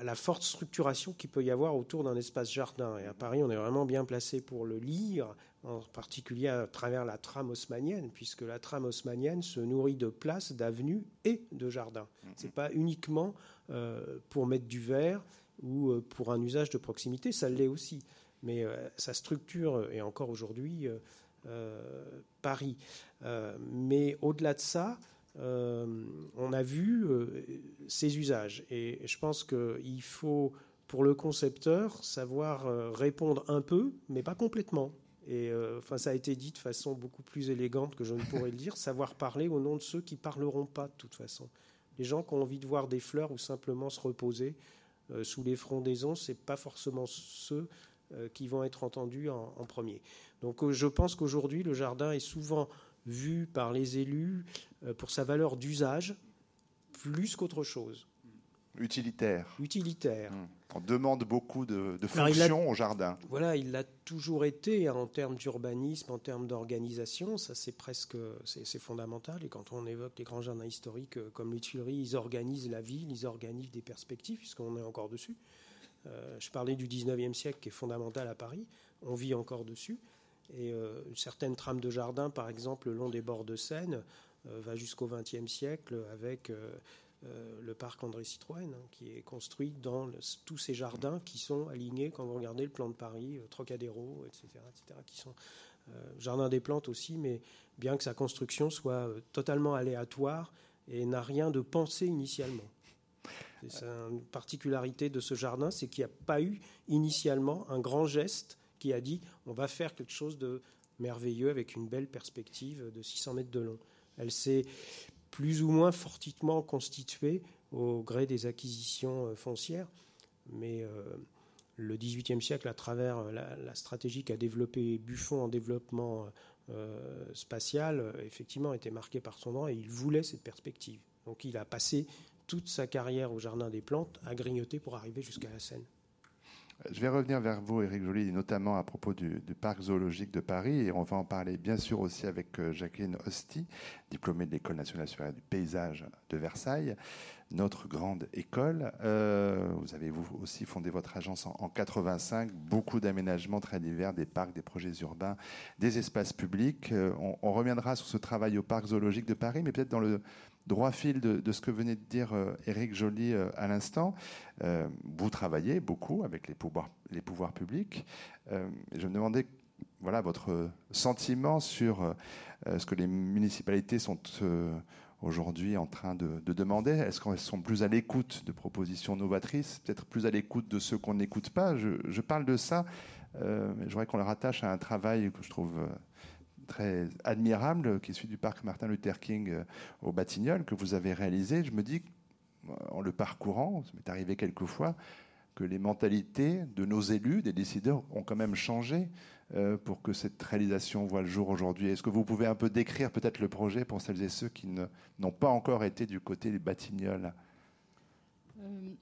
[SPEAKER 4] la, forte structuration qu'il peut y avoir autour d'un espace jardin. Et à Paris, on est vraiment bien placé pour le lire, en particulier à travers la trame haussmanienne, puisque la trame haussmanienne se nourrit de places, d'avenues et de jardins. Mhm. Ce n'est pas uniquement euh, pour mettre du verre ou pour un usage de proximité, ça l'est aussi. Mais sa structure, et encore aujourd'hui, euh, Paris. Euh, mais au-delà de ça, euh, on a vu ces usages. Et je pense qu'il faut, pour le concepteur, savoir répondre un peu, mais pas complètement. Et enfin, ça a été dit de façon beaucoup plus élégante que je ne pourrais le dire, savoir parler au nom de ceux qui parleront pas de toute façon. Les gens qui ont envie de voir des fleurs ou simplement se reposer sous les frondaisons, c'est pas forcément ceux qui vont être entendus en premier. Donc euh, je pense qu'aujourd'hui, le jardin est souvent vu par les élus euh, pour sa valeur d'usage plus qu'autre chose.
[SPEAKER 1] Utilitaire.
[SPEAKER 4] Utilitaire.
[SPEAKER 1] Mmh. On demande beaucoup de, de fonctions au jardin.
[SPEAKER 4] Voilà, il l'a toujours été hein, en termes d'urbanisme, en termes d'organisation. Ça, c'est presque, c'est fondamental. Et quand on évoque les grands jardins historiques euh, comme les Tuileries, ils organisent la ville, ils organisent des perspectives, puisqu'on est encore dessus. je parlais du 19e siècle qui est fondamental à Paris. On vit encore dessus. Et euh, une certaine trame de jardin, par exemple, le long des bords de Seine, euh, va jusqu'au XXe siècle avec euh, le parc André Citroën, hein, qui est construit dans tous ces jardins qui sont alignés, quand vous regardez le plan de Paris, Trocadéro, etc., etc., qui sont jardin des plantes aussi, mais bien que sa construction soit totalement aléatoire et n'a rien de pensé initialement. C'est une particularité de ce jardin, c'est qu'il n'y a pas eu initialement un grand geste qui a dit on va faire quelque chose de merveilleux avec une belle perspective de 600 mètres de long. Elle s'est plus ou moins fortement constituée au gré des acquisitions euh, foncières. Mais le XVIIIe siècle, à travers la, stratégie qu'a développée Buffon en développement spatial, effectivement, était marqué par son nom et il voulait cette perspective. Donc il a passé toute sa carrière au Jardin des Plantes à grignoter pour arriver jusqu'à la Seine.
[SPEAKER 1] Je vais revenir vers vous, Éric Joly, notamment à propos du, parc zoologique de Paris, et on va en parler bien sûr aussi avec euh, Jacqueline Hosty, diplômée de l'École nationale supérieure du paysage de Versailles, notre grande école. Euh, vous avez vous aussi fondé votre agence en, 85, beaucoup d'aménagements très divers, des parcs, des projets urbains, des espaces publics. Euh, on, reviendra sur ce travail au parc zoologique de Paris, mais peut-être dans le droit fil de, ce que venait de dire euh, Éric Joly euh, à l'instant, euh, vous travaillez beaucoup avec les pouvoirs, publics. je me demandais voilà, votre sentiment sur ce que les municipalités sont aujourd'hui en train de, demander. Est-ce qu'elles sont plus à l'écoute de propositions novatrices, peut-être plus à l'écoute de ceux qu'on n'écoute pas? Je, parle de ça, je voudrais qu'on le rattache à un travail que je trouve très admirable qui suit du parc Martin Luther King euh, au Batignolles que vous avez réalisé. Je me dis, en le parcourant, ça m'est arrivé quelquefois, que les mentalités de nos élus, des décideurs, ont quand même changé euh, pour que cette réalisation voit le jour aujourd'hui. Est-ce que vous pouvez un peu décrire peut-être le projet pour celles et ceux qui n'ont pas encore été du côté des Batignolles? Euh,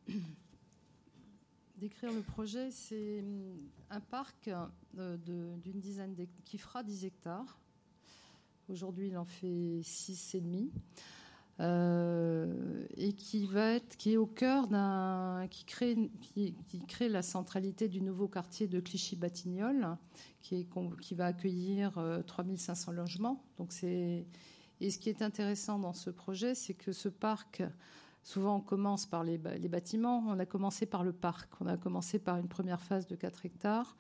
[SPEAKER 5] Décrire le projet, c'est hum, un parc d'une dizaine qui fera 10 hectares. Aujourd'hui, il en fait 6,5. Euh, et qui va être, qui est au cœur d'un, qui crée, qui, crée la centralité du nouveau quartier de Clichy-Batignolles, qui, est, qui va accueillir 3500 euh, logements. Donc c'est, et ce qui est intéressant dans ce projet, c'est que ce parc Souvent, on commence par les, bâtiments. On a commencé par le parc. On a commencé par une première phase de 4 hectares.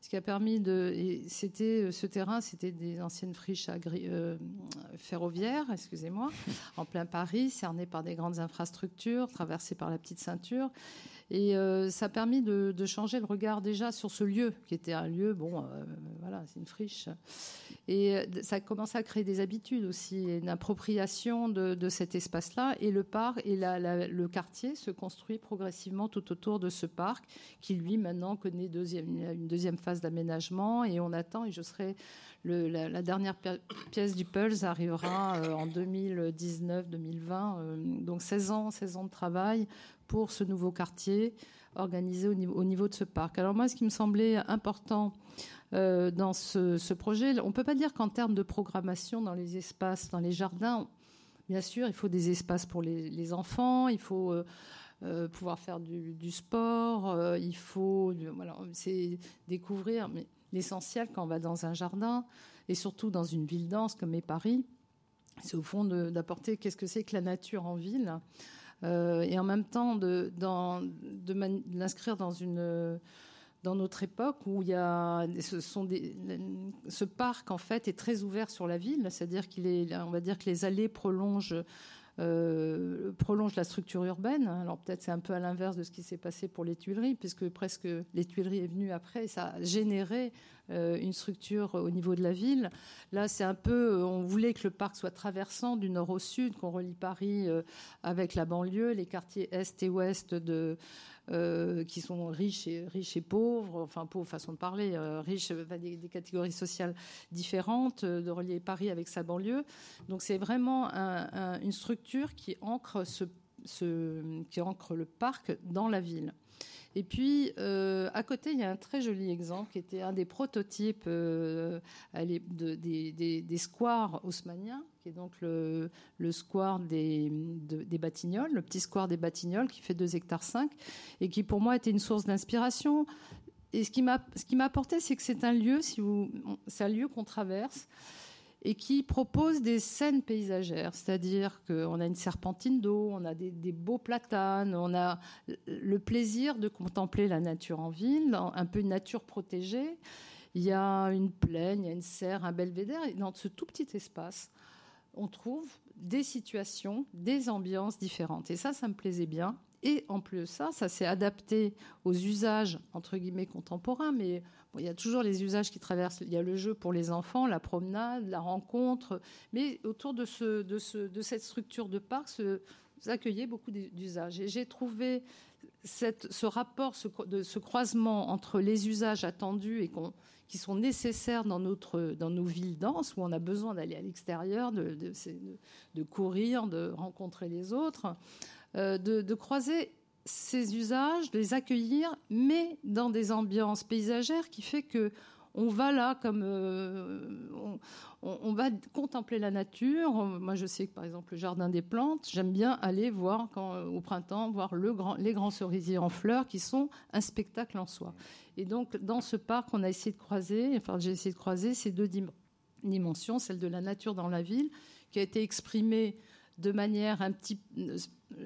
[SPEAKER 5] Ce qui a permis de. C'était ce terrain, c'était des anciennes friches euh, ferroviaires, excusez-moi, en plein Paris, cernées par des grandes infrastructures, traversées par la petite ceinture. Et euh, ça a permis de, changer le regard déjà sur ce lieu, qui était un lieu, bon, euh, voilà, c'est une friche. Et euh, ça a commencé à créer des habitudes aussi, une appropriation de, cet espace-là. Et le parc et le quartier se construit progressivement tout autour de ce parc, qui lui maintenant connaît une deuxième phase d'aménagement. Et on attend, et je serai la, dernière pièce du Pulse arrivera en 2019-2020, donc 16 ans, 16 ans de travail pour ce nouveau quartier organisé au niveau de ce parc. Alors moi, ce qui me semblait important euh, dans ce, projet, on ne peut pas dire qu'en termes de programmation dans les espaces, dans les jardins, bien sûr, il faut des espaces pour les, enfants, il faut euh, euh, pouvoir faire du, sport, il faut c'est découvrir mais l'essentiel quand on va dans un jardin et surtout dans une ville dense comme est Paris, c'est au fond d'apporter qu'est-ce que c'est que la nature en ville. Et en même temps de, l'inscrire dans une dans notre époque où il y a ce, parc en fait est très ouvert sur la ville, c'est-à-dire qu'il est, on va dire que les allées prolongent euh, prolongent la structure urbaine. Alors peut-être c'est un peu à l'inverse de ce qui s'est passé pour les Tuileries, puisque presque les Tuileries est venu après, et ça a généré euh, une structure au niveau de la ville. Là, c'est un peu, on voulait que le parc soit traversant du nord au sud, qu'on relie Paris euh, avec la banlieue, les quartiers est et ouest de euh, qui sont riches et, riches et pauvres, enfin pauvres façon de parler, euh, riches, des, catégories sociales différentes, euh, de relier Paris avec sa banlieue. Donc c'est vraiment une structure qui ancre le parc dans la ville. Et puis, euh, à côté, il y a un très joli exemple qui était un des prototypes euh, des, squares haussmanniens, qui est donc le, square des, Batignolles, le petit square des Batignolles qui fait 2 hectares 5 et qui pour moi était une source d'inspiration. Et ce qui m'a apporté, c'est que c'est un lieu, c'est un lieu qu'on traverse et qui propose des scènes paysagères, c'est-à-dire qu'on a une serpentine d'eau, on a des, beaux platanes, on a le plaisir de contempler la nature en ville, un peu une nature protégée. Il y a une plaine, il y a une serre, un belvédère, et dans ce tout petit espace, on trouve des situations, des ambiances différentes. Et ça, ça me plaisait bien. Et en plus de ça, ça s'est adapté aux usages, entre guillemets, contemporains, mais il y a toujours les usages qui traversent. Il y a le jeu pour les enfants, la promenade, la rencontre. Mais autour de, ce, ce, cette structure de parc, vous accueillez beaucoup d'usages. Et j'ai trouvé ce rapport, ce, ce croisement entre les usages attendus et qui sont nécessaires dans, nos villes denses, où on a besoin d'aller à l'extérieur, de, courir, de rencontrer les autres, euh, de, croiser ces usages, de les accueillir, mais dans des ambiances paysagères qui fait que on va là comme euh, on, va contempler la nature. Moi, je sais que par exemple le jardin des plantes, j'aime bien aller voir quand, au printemps voir les grands cerisiers en fleurs qui sont un spectacle en soi. Et donc dans ce parc, on a essayé de croiser, enfin j'ai essayé de croiser ces deux dimensions, celle de la nature dans la ville, qui a été exprimée de manière un petit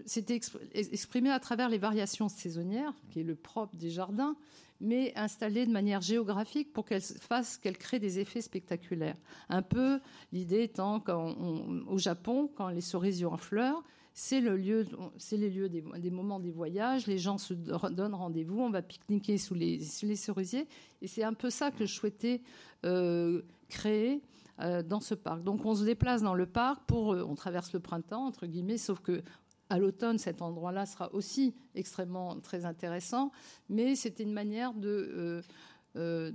[SPEAKER 5] c'était exprimé à travers les variations saisonnières, qui est le propre des jardins, mais installé de manière géographique pour qu'elle fasse, qu'elle crée des effets spectaculaires. Un peu l'idée étant qu'au Japon, quand les cerisiers en fleurs, c'est le lieu, c'est les lieux des, moments des voyages. Les gens se donnent rendez-vous, on va pique-niquer sous les, cerisiers, et c'est un peu ça que je souhaitais euh, créer dans ce parc. Donc on se déplace dans le parc pour, euh, on traverse le printemps entre guillemets, sauf que à l'automne, cet endroit-là sera aussi extrêmement très intéressant, mais c'était une manière de, euh, euh,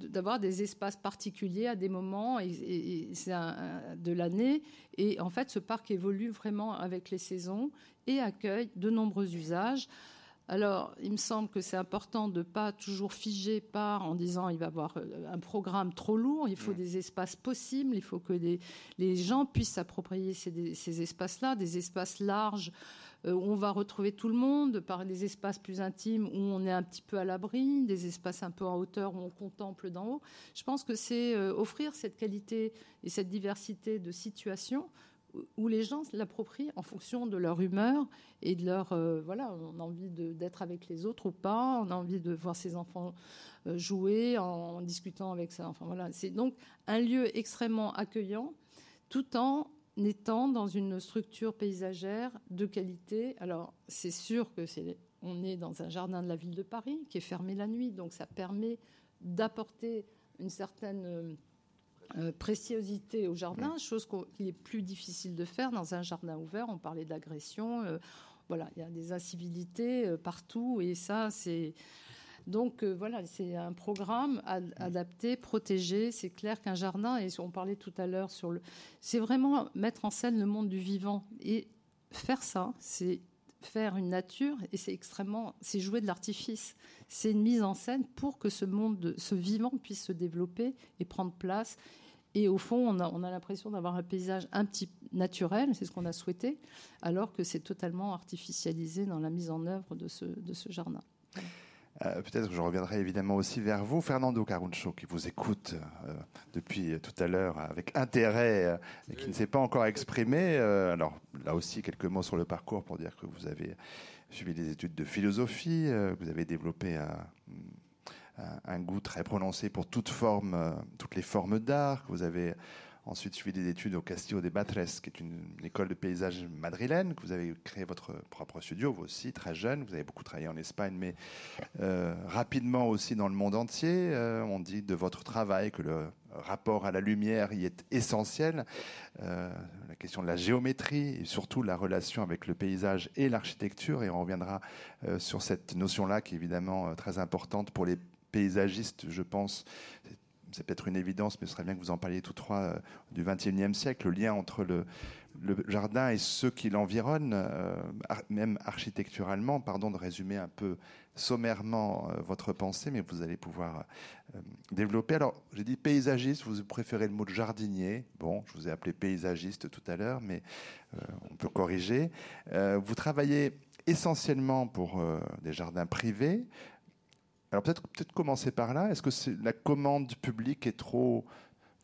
[SPEAKER 5] d'avoir des espaces particuliers à des moments de l'année. Et en fait, ce parc évolue vraiment avec les saisons et accueille de nombreux usages. Alors, il me semble que c'est important de ne pas toujours figer par en disant il va y avoir euh, un programme trop lourd, il faut des espaces possibles, il faut que les gens puissent s'approprier ces, espaces-là, des espaces larges euh, où on va retrouver tout le monde, par des espaces plus intimes où on est un petit peu à l'abri, des espaces un peu en hauteur où on contemple d'en haut. Je pense que c'est euh, offrir cette qualité et cette diversité de situations où les gens l'approprient en fonction de leur humeur et de leur euh, voilà on a envie d'être avec les autres ou pas on a envie de voir ses enfants euh, jouer en, discutant avec ça enfin voilà. C'est donc un lieu extrêmement accueillant tout en étant dans une structure paysagère de qualité. Alors c'est sûr que c'est on est dans un jardin de la ville de Paris qui est fermé la nuit donc ça permet d'apporter une certaine euh, préciosité au jardin, chose qu'il est plus difficile de faire dans un jardin ouvert. On parlait d'agression, euh, voilà, il y a des incivilités euh, partout et ça, c'est donc voilà, c'est un programme adapté, protégé. C'est clair qu'un jardin, et on parlait tout à l'heure sur le, c'est vraiment mettre en scène le monde du vivant et faire ça, c'est faire une nature et c'est extrêmement, c'est jouer de l'artifice. C'est une mise en scène pour que ce monde, ce vivant puisse se développer et prendre place et au fond, on a, l'impression d'avoir un paysage un petit naturel, c'est ce qu'on a souhaité, alors que c'est totalement artificialisé dans la mise en œuvre de ce, de ce jardin.
[SPEAKER 1] Euh, peut-être que je reviendrai évidemment aussi vers vous, Fernando Caruncho, qui vous écoute euh, depuis tout à l'heure avec intérêt euh, et qui ne s'est pas encore exprimé. alors là aussi, quelques mots sur le parcours pour dire que vous avez suivi des études de philosophie, vous avez développé un goût très prononcé pour toutes les formes d'art. Vous avez ensuite suivi des études au Castillo de Batres, qui est une, école de paysage madrilène, que vous avez créé votre propre studio, vous aussi, très jeune. Vous avez beaucoup travaillé en Espagne, mais euh, rapidement aussi dans le monde entier. Euh, on dit de votre travail que le rapport à la lumière y est essentiel. la question de la géométrie et surtout la relation avec le paysage et l'architecture. Et on reviendra sur cette notion-là qui est évidemment très importante pour les paysagiste, je pense. Peut-être une évidence, mais ce serait bien que vous en parliez tous trois euh, du XXIe siècle, le lien entre le, jardin et ceux qui l'environnent, euh, même architecturalement. Pardon de résumer un peu sommairement euh, votre pensée, mais vous allez pouvoir développer. Alors, j'ai dit paysagiste, vous préférez le mot de jardinier. Bon, je vous ai appelé paysagiste tout à l'heure, mais on peut corriger. vous travaillez essentiellement pour des jardins privés. Alors peut-être peut commencer par là. Est-ce que la commande publique est trop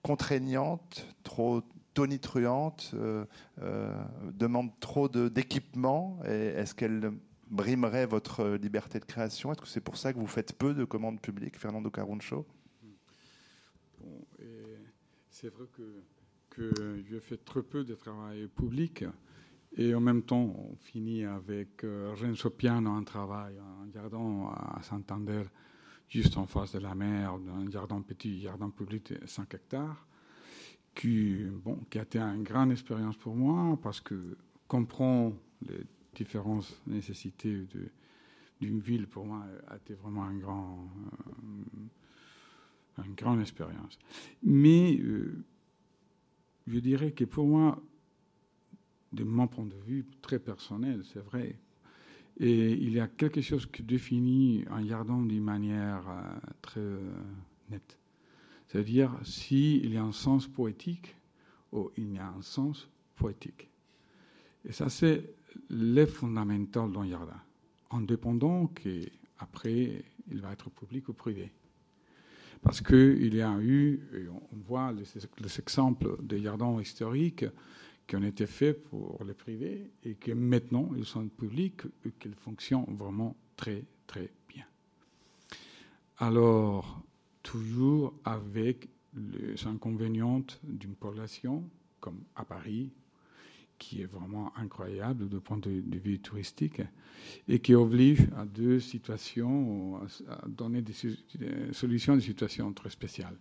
[SPEAKER 1] contraignante, trop tonitruante, euh, euh, demande trop d'équipement Est-ce qu'elle brimerait votre liberté de création? Est-ce que c'est pour ça que vous faites peu de commandes publiques, Fernando Caruncho
[SPEAKER 6] C'est vrai que, que je fais très peu de travail public. Et en même temps, on finit avec euh, Renzo Piano en travail, un jardin à Santander, juste en face de la mer, un jardin petit, jardin public de 5 hectares, qui, bon, qui a été une grande expérience pour moi parce que comprend les différentes nécessités d'une ville, pour moi, a été vraiment un grand, euh, une grande expérience. Mais euh, je dirais que pour moi, de mon point de vue très personnel, c'est vrai, et il y a quelque chose qui définit un jardin d'une manière euh, très nette. C'est-à-dire, s'il y a un sens poétique, ou il y a un sens poétique. Et ça, c'est le fondamental d'un jardin, indépendant qu'après, il va être public ou privé. Parce qu'il y a eu, on voit les, exemples des jardins historiques qui ont été faits pour les privés et que maintenant ils sont publics et qu'ils fonctionnent vraiment très très bien. Alors, toujours avec les inconvénients d'une population comme à Paris, qui est vraiment incroyable du point de, vue touristique et qui oblige à deux situations, à donner des, solutions à des situations très spéciales.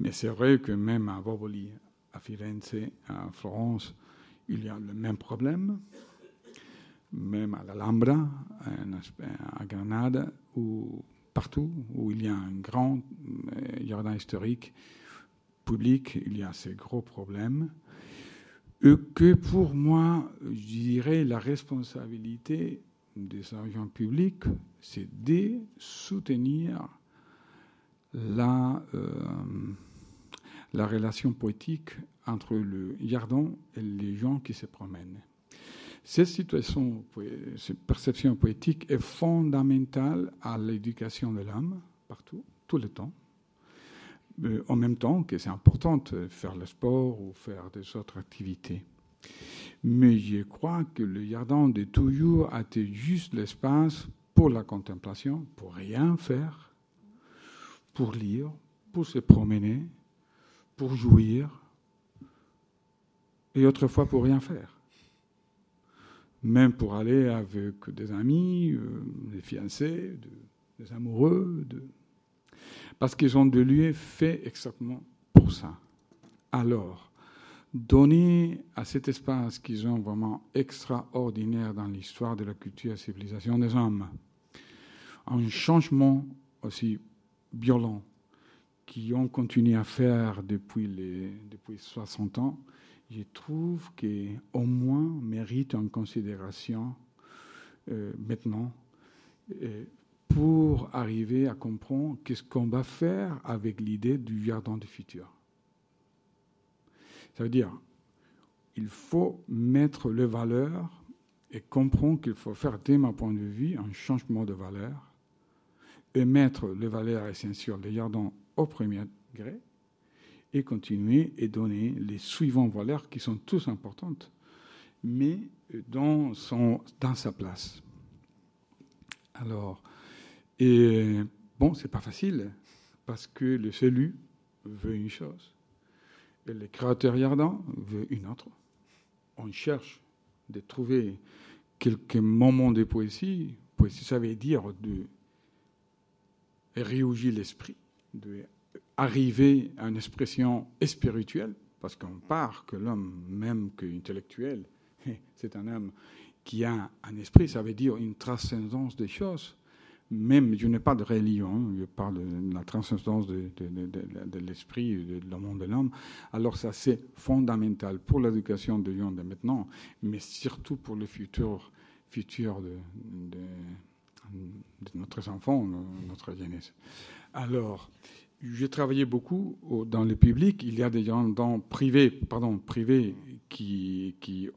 [SPEAKER 6] Mais c'est vrai que même à Boboli, à Firenze, à Florence, il y a le même problème, même à l'Alhambra, à Grenade, ou partout où il y a un grand euh, jardin historique public, il y a ces gros problèmes que pour moi, je dirais, la responsabilité des agents publics, c'est de soutenir la, euh, la relation poétique entre le jardin et les gens qui se promènent. Cette situation, cette perception poétique est fondamentale à l'éducation de l'homme, partout, tout le temps. Euh, en même temps que c'est important de faire le sport ou faire des autres activités. Mais je crois que le jardin de toujours a été juste l'espace pour la contemplation, pour rien faire, pour lire, pour se promener, pour jouir, et autrefois pour rien faire. Même pour aller avec des amis, euh, des fiancés, des amoureux, parce qu'ils ont de lieux faits exactement pour ça. Alors, donner à cet espace qu'ils ont vraiment extraordinaire dans l'histoire de la culture et la civilisation des hommes, un changement aussi violent qu'ils ont continué à faire depuis, les, depuis 60 ans, je trouve qu'au moins mérite en considération euh, maintenant. Euh, pour arriver à comprendre qu'est-ce qu'on va faire avec l'idée du jardin du futur. Ça veut dire, il faut mettre les valeurs et comprendre qu'il faut faire, dès mon point de vue, un changement de valeur et mettre les valeurs essentielles des jardins au premier degré et continuer et donner les suivantes valeurs qui sont tous importantes, mais dans, son, dans sa place. Alors, et bon, c'est pas facile, parce que le cellule veut une chose, et le créateur jardin veut une autre. On cherche de trouver quelques moments de poésie. Poésie, ça veut dire de réougir l'esprit, de arriver à une expression spirituelle, parce qu'on part que l'homme, même qu'intellectuel, c'est un homme qui a un esprit, ça veut dire une transcendance des choses même, je n'ai pas de religion, je parle de la transcendance de, l'esprit, de, le monde de l'homme. Alors ça, c'est fondamental pour l'éducation de gens de maintenant, mais surtout pour le futur, futur de, notre enfant, notre jeunesse. Alors, j'ai travaillé beaucoup dans le public. Il y a des gens dans privé, pardon, privé qui, qui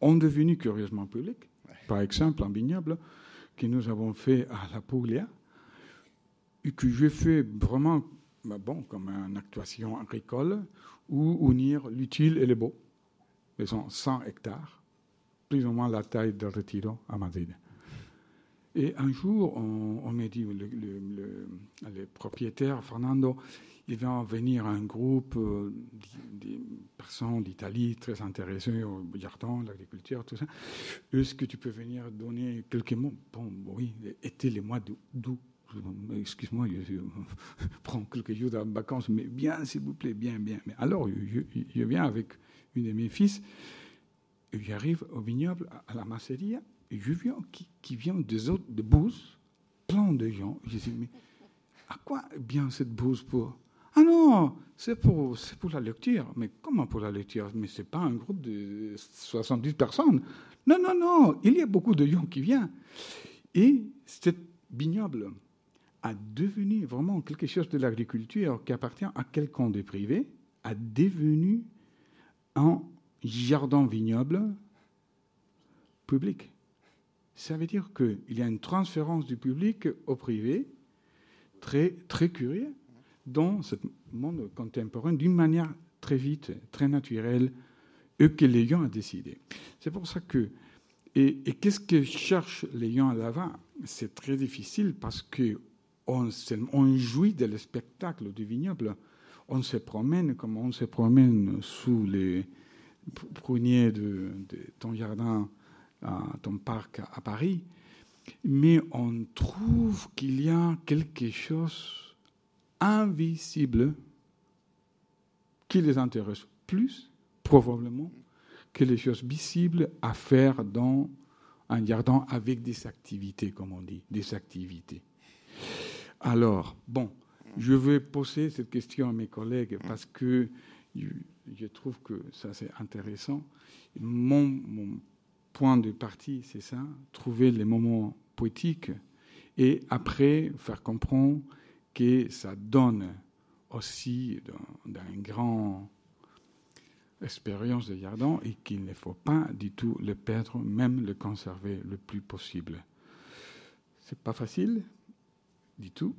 [SPEAKER 6] ont devenu curieusement publics. Par exemple, en Vignoble, que nous avons fait à la Puglia et que j'ai fait vraiment bah bon, comme une actuation agricole où unir l'utile et le beau. Ils sont 100 hectares, plus ou moins la taille de Retiro à Madrid. Et un jour, on, m'a dit, le, propriétaire, Fernando, il va venir un groupe euh, de personnes d'Italie très intéressées au jardin, l'agriculture, tout ça. Est-ce que tu peux venir donner quelques mots? Bon, oui, était les mois d'août. Excuse-moi, je, prends quelques jours de vacances, mais bien, s'il vous plaît, bien, bien. Alors, je, viens avec une de mes fils j'arrive au vignoble, à la masseria, et je viens qui, vient des autres, de plein de gens. Je dis, mais à quoi bien cette bouse pour? Ah non, c'est pour, c'est pour la lecture. Mais comment pour la lecture? Mais c'est pas un groupe de 70 personnes. Non, non, non, il y a beaucoup de gens qui viennent. Et cette vignoble a devenu vraiment quelque chose de l'agriculture qui appartient à quelqu'un de privé, a devenu un jardin vignoble public. Ça veut dire qu'il y a une transférence du public au privé très, très curieux dans ce monde contemporain d'une manière très vite, très naturelle, et que les gens ont décidé. C'est pour ça que. Et, qu'est-ce que cherchent les gens là-bas? C'est très difficile parce que on, jouit de spectacle du vignoble. On se promène comme on se promène sous les pruniers de, ton jardin, ton parc à Paris mais on trouve qu'il y a quelque chose invisible qui les intéresse plus, probablement, que les choses visibles à faire dans un jardin avec des activités, comme on dit, des activités. Alors, bon, je vais poser cette question à mes collègues parce que je, trouve que ça c'est intéressant. mon point de partie, c'est ça, trouver les moments poétiques et après faire comprendre que ça donne aussi d'une grande expérience de jardin et qu'il ne faut pas du tout le perdre, même le conserver le plus possible. C'est pas facile du tout,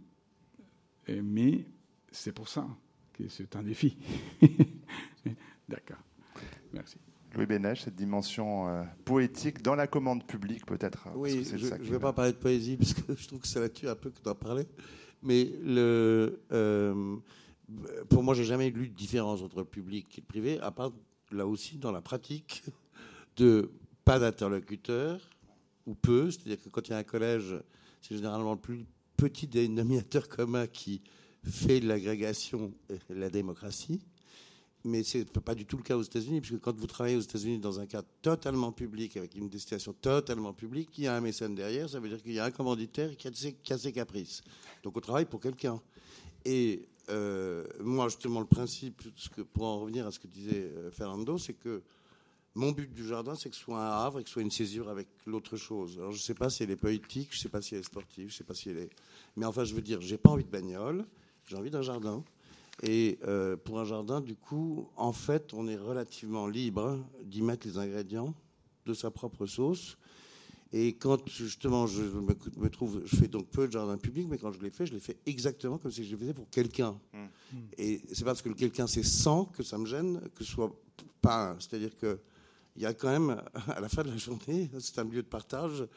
[SPEAKER 6] mais c'est pour ça que c'est un défi. D'accord. Merci.
[SPEAKER 1] Louis Bénèche, cette dimension euh, poétique dans la commande publique, peut-être
[SPEAKER 3] Oui, je ne vais pas parler de poésie, parce que je trouve que ça la tue un peu que d'en parler. Mais le, euh, pour moi, j'ai jamais lu de différence entre le public et le privé, à part là aussi dans la pratique de pas d'interlocuteur, ou peu, c'est-à-dire que quand il y a un collège, c'est généralement le plus petit dénominateur commun qui fait l'agrégation et la démocratie mais ce n'est pas du tout le cas aux États-Unis, puisque quand vous travaillez aux États-Unis dans un cadre totalement public, avec une destination totalement publique, il y a un mécène derrière, ça veut dire qu'il y a un commanditaire qui a ses, ses caprices. Donc on travaille pour quelqu'un. Et euh, moi, justement, le principe, pour en revenir à ce que disait euh, Fernando, c'est que mon but du jardin, c'est que ce soit un havre et que ce soit une césure avec l'autre chose. Alors je ne sais pas si elle est politique, je ne sais pas si elle est sportive, je ne sais pas si elle est... Mais enfin, je veux dire, j'ai pas envie de bagnole, j'ai envie d'un jardin. Et euh, pour un jardin, du coup, en fait, on est relativement libre d'y mettre les ingrédients de sa propre sauce. Et quand justement je me, trouve, je fais donc peu de jardin public, mais quand je l'ai fait, je l'ai fait exactement comme si je le faisais pour quelqu'un. Mmh. Et c'est parce que le quelqu'un c'est 100 que ça me gêne que ce soit pas un. C'est-à-dire que il y a quand même à la fin de la journée, c'est un lieu de partage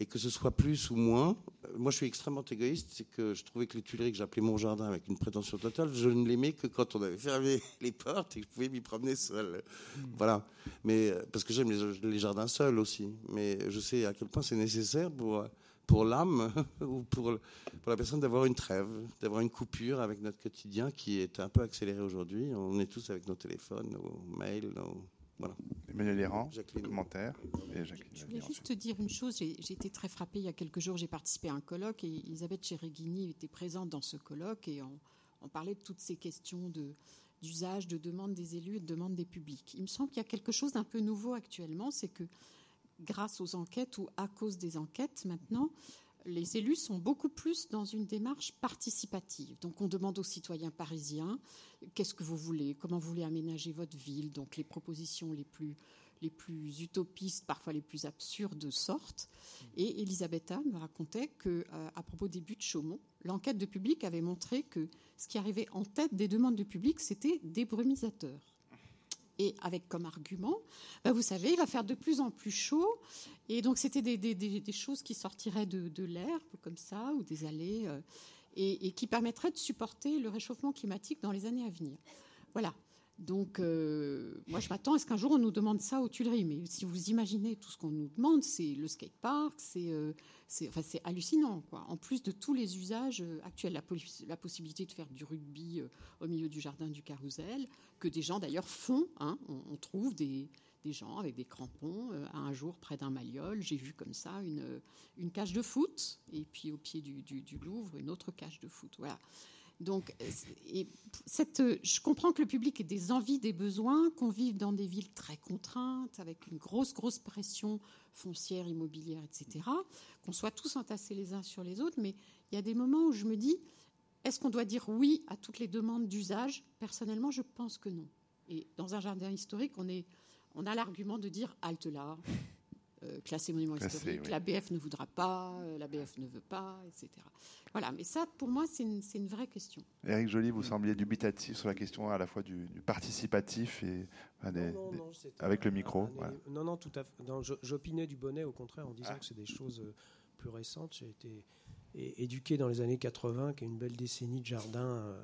[SPEAKER 3] et que ce soit plus ou moins. Euh, moi, je suis extrêmement égoïste, c'est que je trouvais que les Tuileries que j'appelais mon jardin avec une prétention totale, je ne l'aimais que quand on avait fermé les portes et que je pouvais m'y promener seul. Hmm. Voilà. Mais euh, parce que j'aime les, jardins seuls aussi. Mais je sais à quel point c'est nécessaire pour pour l'âme ou pour, pour la personne d'avoir une trêve, d'avoir une coupure avec notre quotidien qui est un peu accéléré aujourd'hui. On est tous avec nos téléphones, nos mails, nos
[SPEAKER 1] voilà. Emmanuel Léran, commentaire.
[SPEAKER 2] Et Je voulais juste te dire une chose. J'ai été très frappée il y a quelques jours. J'ai participé à un colloque et Elisabeth Chereghini était présente dans ce colloque et on, parlait de toutes ces questions d'usage, de demande des élus et de demande des publics. Il me semble qu'il y a quelque chose d'un peu nouveau actuellement, c'est que grâce aux enquêtes ou à cause des enquêtes maintenant, les élus sont beaucoup plus dans une démarche participative. Donc on demande aux citoyens parisiens qu'est-ce que vous voulez, comment vous voulez aménager votre ville, donc les propositions les plus, utopistes, parfois les plus absurdes sortent. Et Elisabetta me racontait que, euh, à propos des buts de Chaumont, l'enquête de public avait montré que ce qui arrivait en tête des demandes de public, c'était des brumisateurs et avec comme argument, bah, vous savez, il va faire de plus en plus chaud, et donc c'était des, choses qui sortiraient de, l'air, comme ça, ou des allées, euh, et, qui permettraient de supporter le réchauffement climatique dans les années à venir. Voilà. Donc, euh, moi, je m'attends à ce qu'un jour on nous demande ça aux Tuileries. Mais si vous imaginez tout ce qu'on nous demande, c'est le skatepark, c'est euh, enfin, hallucinant. Quoi. En plus de tous les usages euh, actuels, la, possibilité de faire du rugby au milieu du jardin du carrousel, que des gens d'ailleurs font. Hein. on, trouve des, gens avec des crampons. Euh, un jour, près d'un malliol, j'ai vu comme ça une, une cage de foot, et puis au pied du, du, Louvre, une autre cage de foot. Voilà. Donc, cette, je comprends que le public ait des envies, des besoins, qu'on vive dans des villes très contraintes, avec une grosse, grosse pression foncière, immobilière, etc., qu'on soit tous entassés les uns sur les autres, mais il y a des moments où je me dis, est-ce qu'on doit dire oui à toutes les demandes d'usage? Personnellement, je pense que non. Et dans un jardin historique, on, on a l'argument de dire halte là, euh, classé monument historique, la BF ne voudra pas, euh, la BF ne veut pas, etc. Voilà, mais ça, pour moi, c'est une, vraie question.
[SPEAKER 1] Éric Joly, vous sembliez dubitatif sur la question à la fois du, participatif et avec le micro.
[SPEAKER 4] Non, non, tout à fait. J'opinais du bonnet, au contraire, en disant ah. que c'est des choses euh, plus récentes. J'ai été éduqué dans les années 80, qui est une belle décennie de jardin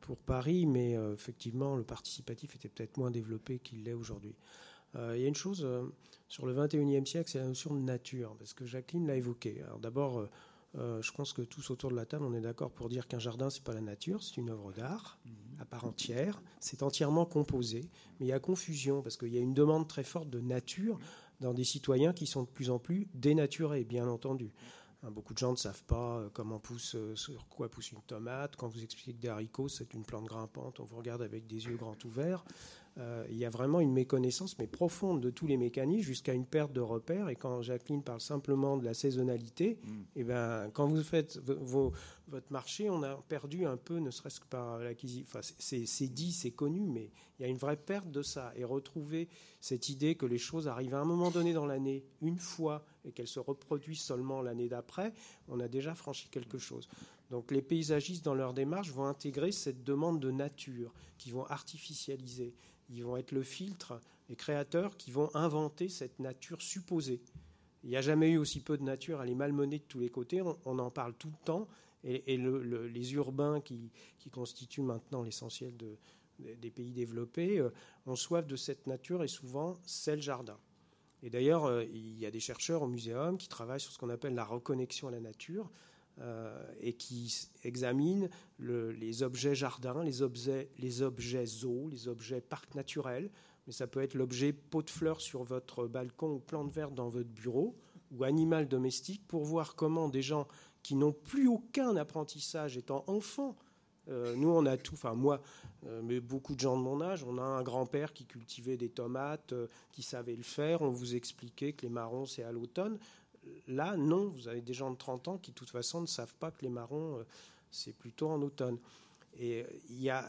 [SPEAKER 4] pour Paris, mais effectivement, le participatif était peut-être moins développé qu'il l'est aujourd'hui. Il y a une chose sur le 21e siècle, c'est la notion de nature, parce que Jacqueline l'a évoqué. Alors d'abord, euh, euh, je pense que tous autour de la table, on est d'accord pour dire qu'un jardin, c'est pas la nature, c'est une œuvre d'art à part entière. C'est entièrement composé, mais il y a confusion parce qu'il y a une demande très forte de nature dans des citoyens qui sont de plus en plus dénaturés, bien entendu. Hein, beaucoup de gens ne savent pas euh, comment pousse, sur quoi pousse une tomate. Quand vous expliquez que des haricots, c'est une plante grimpante, on vous regarde avec des yeux grands ouverts. Euh, il y a vraiment une méconnaissance, mais profonde, de tous les mécanismes jusqu'à une perte de repères. Et quand Jacqueline parle simplement de la saisonnalité, mm. et eh ben, quand vous faites votre marché, on a perdu un peu, ne serait-ce que par l'acquisition. Enfin, c'est dit, c'est connu, mais il y a une vraie perte de ça. Et retrouver cette idée que les choses arrivent à un moment donné dans l'année, une fois, et qu'elles se reproduisent seulement l'année d'après, on a déjà franchi quelque chose. Donc les paysagistes, dans leur démarche, vont intégrer cette demande de nature, qui vont artificialiser ils vont être le filtre, les créateurs qui vont inventer cette nature supposée. Il n'y a jamais eu aussi peu de nature, elle est malmenée de tous les côtés, on, en parle tout le temps, et, les urbains qui, constituent maintenant l'essentiel des pays développés euh, ont soif de cette nature et souvent c'est le jardin. Et d'ailleurs, euh, il y a des chercheurs au muséum qui travaillent sur ce qu'on appelle la reconnexion à la nature. Euh, et qui examine les objets jardins, les objets, les objets zoos, les objets parcs naturels, mais ça peut être l'objet pot de fleurs sur votre balcon ou plante verte dans votre bureau, ou animal domestique, pour voir comment des gens qui n'ont plus aucun apprentissage étant enfants, euh, nous on a tout, enfin moi, euh, mais beaucoup de gens de mon âge, on a un grand-père qui cultivait des tomates, qui savait le faire, on vous expliquait que les marrons c'est à l'automne. Là, non, vous avez des gens de 30 ans qui, de toute façon, ne savent pas que les marrons, euh, c'est plutôt en automne. Et euh,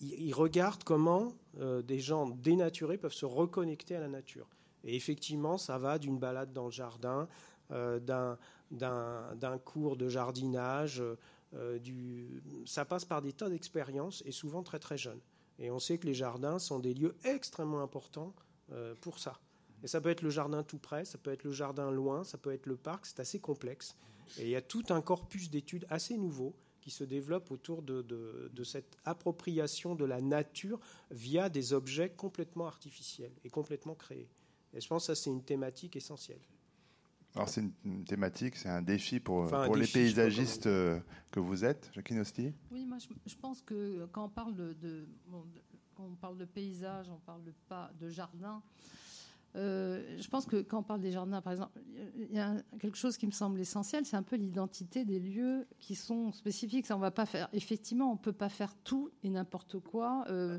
[SPEAKER 4] ils regardent comment euh, des gens dénaturés peuvent se reconnecter à la nature. Et effectivement, ça va d'une balade dans le jardin, d'un cours de jardinage. Ça passe par des tas d'expériences et souvent très très jeunes. Et on sait que les jardins sont des lieux extrêmement importants pour ça. Et ça peut être le jardin tout près, ça peut être le jardin loin, ça peut être le parc, c'est assez complexe. Et il y a tout un corpus d'études assez nouveau qui se développe autour de, de, cette appropriation de la nature via des objets complètement artificiels et complètement créés. Et je pense que ça, c'est une thématique essentielle.
[SPEAKER 1] Alors c'est une, thématique, c'est un défi pour, pour les paysagistes euh, que vous êtes, Jacqueline Hosti
[SPEAKER 5] Oui, moi je, pense que quand on parle de, quand on parle de paysage, on parle de, pas, de jardin, euh, je pense que quand on parle des jardins, par exemple, il y a quelque chose qui me semble essentiel, c'est un peu l'identité des lieux qui sont spécifiques. Ça, on va pas faire. Effectivement, on peut pas faire tout et n'importe quoi. Euh,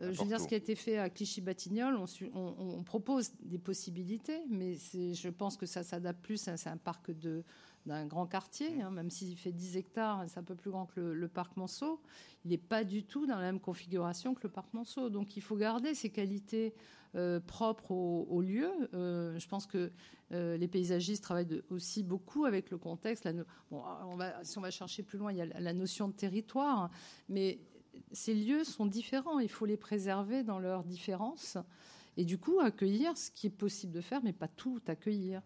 [SPEAKER 5] euh, je veux dire, ce qui a été fait à Clichy-Batignolles, on, propose des possibilités, mais je pense que ça s'adapte plus. C'est un parc de, d'un grand quartier, hein, même s'il fait 10 hectares, c'est un peu plus grand que le, parc Monceau. Il n'est pas du tout dans la même configuration que le parc Monceau. Donc il faut garder ces qualités euh, propres au, lieu. Euh, je pense que euh, les paysagistes travaillent aussi beaucoup avec le contexte. bon, on va, si on va chercher plus loin, il y a la notion de territoire, mais ces lieux sont différents. Il faut les préserver dans leurs différences et du coup accueillir ce qui est possible de faire, mais pas tout accueillir.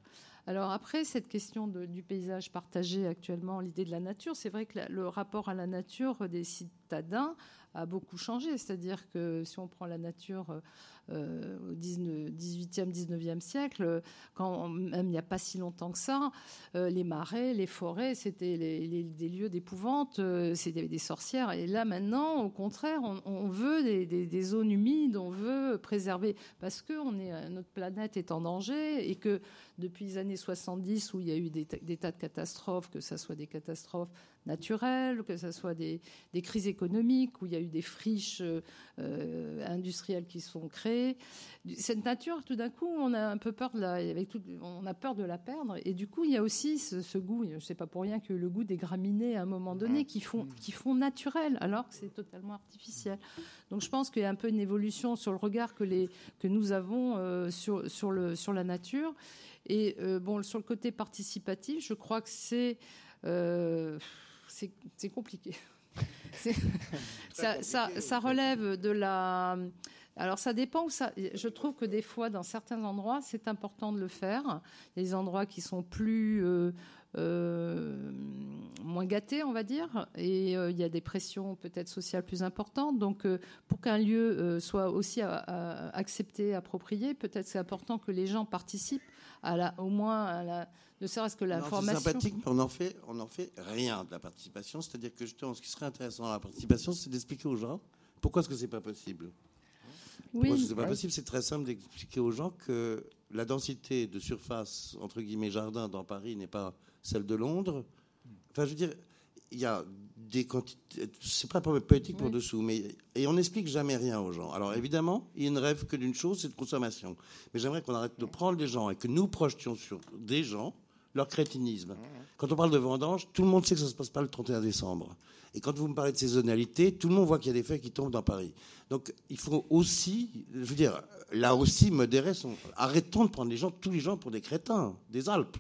[SPEAKER 5] Alors après, cette question du paysage partagé actuellement, l'idée de la nature, c'est vrai que le rapport à la nature des sites citadin a beaucoup changé. C'est-à-dire que si on prend la nature euh, au 18e, 19e siècle, quand même il n'y a pas si longtemps que ça, euh, les marais, les forêts, c'était des lieux d'épouvante, euh, c'était des sorcières. Et là maintenant, au contraire, on, veut des, zones humides, on veut préserver, parce que notre planète est en danger et que depuis les années 70 où il y a eu des, tas de catastrophes, que ce soit des catastrophes naturelles, que ce soit des, crises économiques, où il y a eu des friches industrielles qui sont créées, cette nature, tout d'un coup, on a un peu peur de la, avec tout, on a peur de la perdre. Et du coup, il y a aussi ce, goût. Je ne sais pas pour rien que le goût des graminées à un moment donné qui font, qui font naturel, alors que c'est totalement artificiel. Donc, je pense qu'il y a un peu une évolution sur le regard que les que nous avons euh, sur sur le sur la nature. Et euh, bon, sur le côté participatif, je crois que c'est euh, c'est compliqué. ça, ça, ça, relève de la alors ça dépend où ça. Je trouve que des fois, dans certains endroits, c'est important de le faire. Il y a des endroits qui sont plus euh, euh, moins gâtés, on va dire, et euh, il y a des pressions peut-être sociales plus importantes. Donc, pour qu'un lieu soit aussi accepté, approprié, peut-être c'est important que les gens participent à la, au moins à la, ne serait-ce que la formation.
[SPEAKER 3] C'est sympathique, mais on en fait, on en fait rien de la participation. C'est-à-dire que justement, ce qui serait intéressant dans la participation, c'est d'expliquer aux gens pourquoi est-ce que c'est pas possible. Oui. ce n'est pas possible, c'est très simple d'expliquer aux gens que la densité de surface, entre guillemets, jardin dans Paris n'est pas celle de Londres. Enfin, je veux dire, il y a des quantités. C'est pas poétique pour dessous, mais. Et on n'explique jamais rien aux gens. Alors évidemment, ils ne rêvent que d'une chose, c'est de consommation. Mais j'aimerais qu'on arrête de prendre des gens et que nous projetions sur des gens leur crétinisme. Quand on parle de vendange, tout le monde sait que ça ne se passe pas le 31 décembre. Et quand vous me parlez de saisonnalité, tout le monde voit qu'il y a des feuilles qui tombent dans Paris. Donc il faut aussi, je veux dire, là aussi modérer son. Arrêtons de prendre les gens, tous les gens pour des crétins, des Alpes.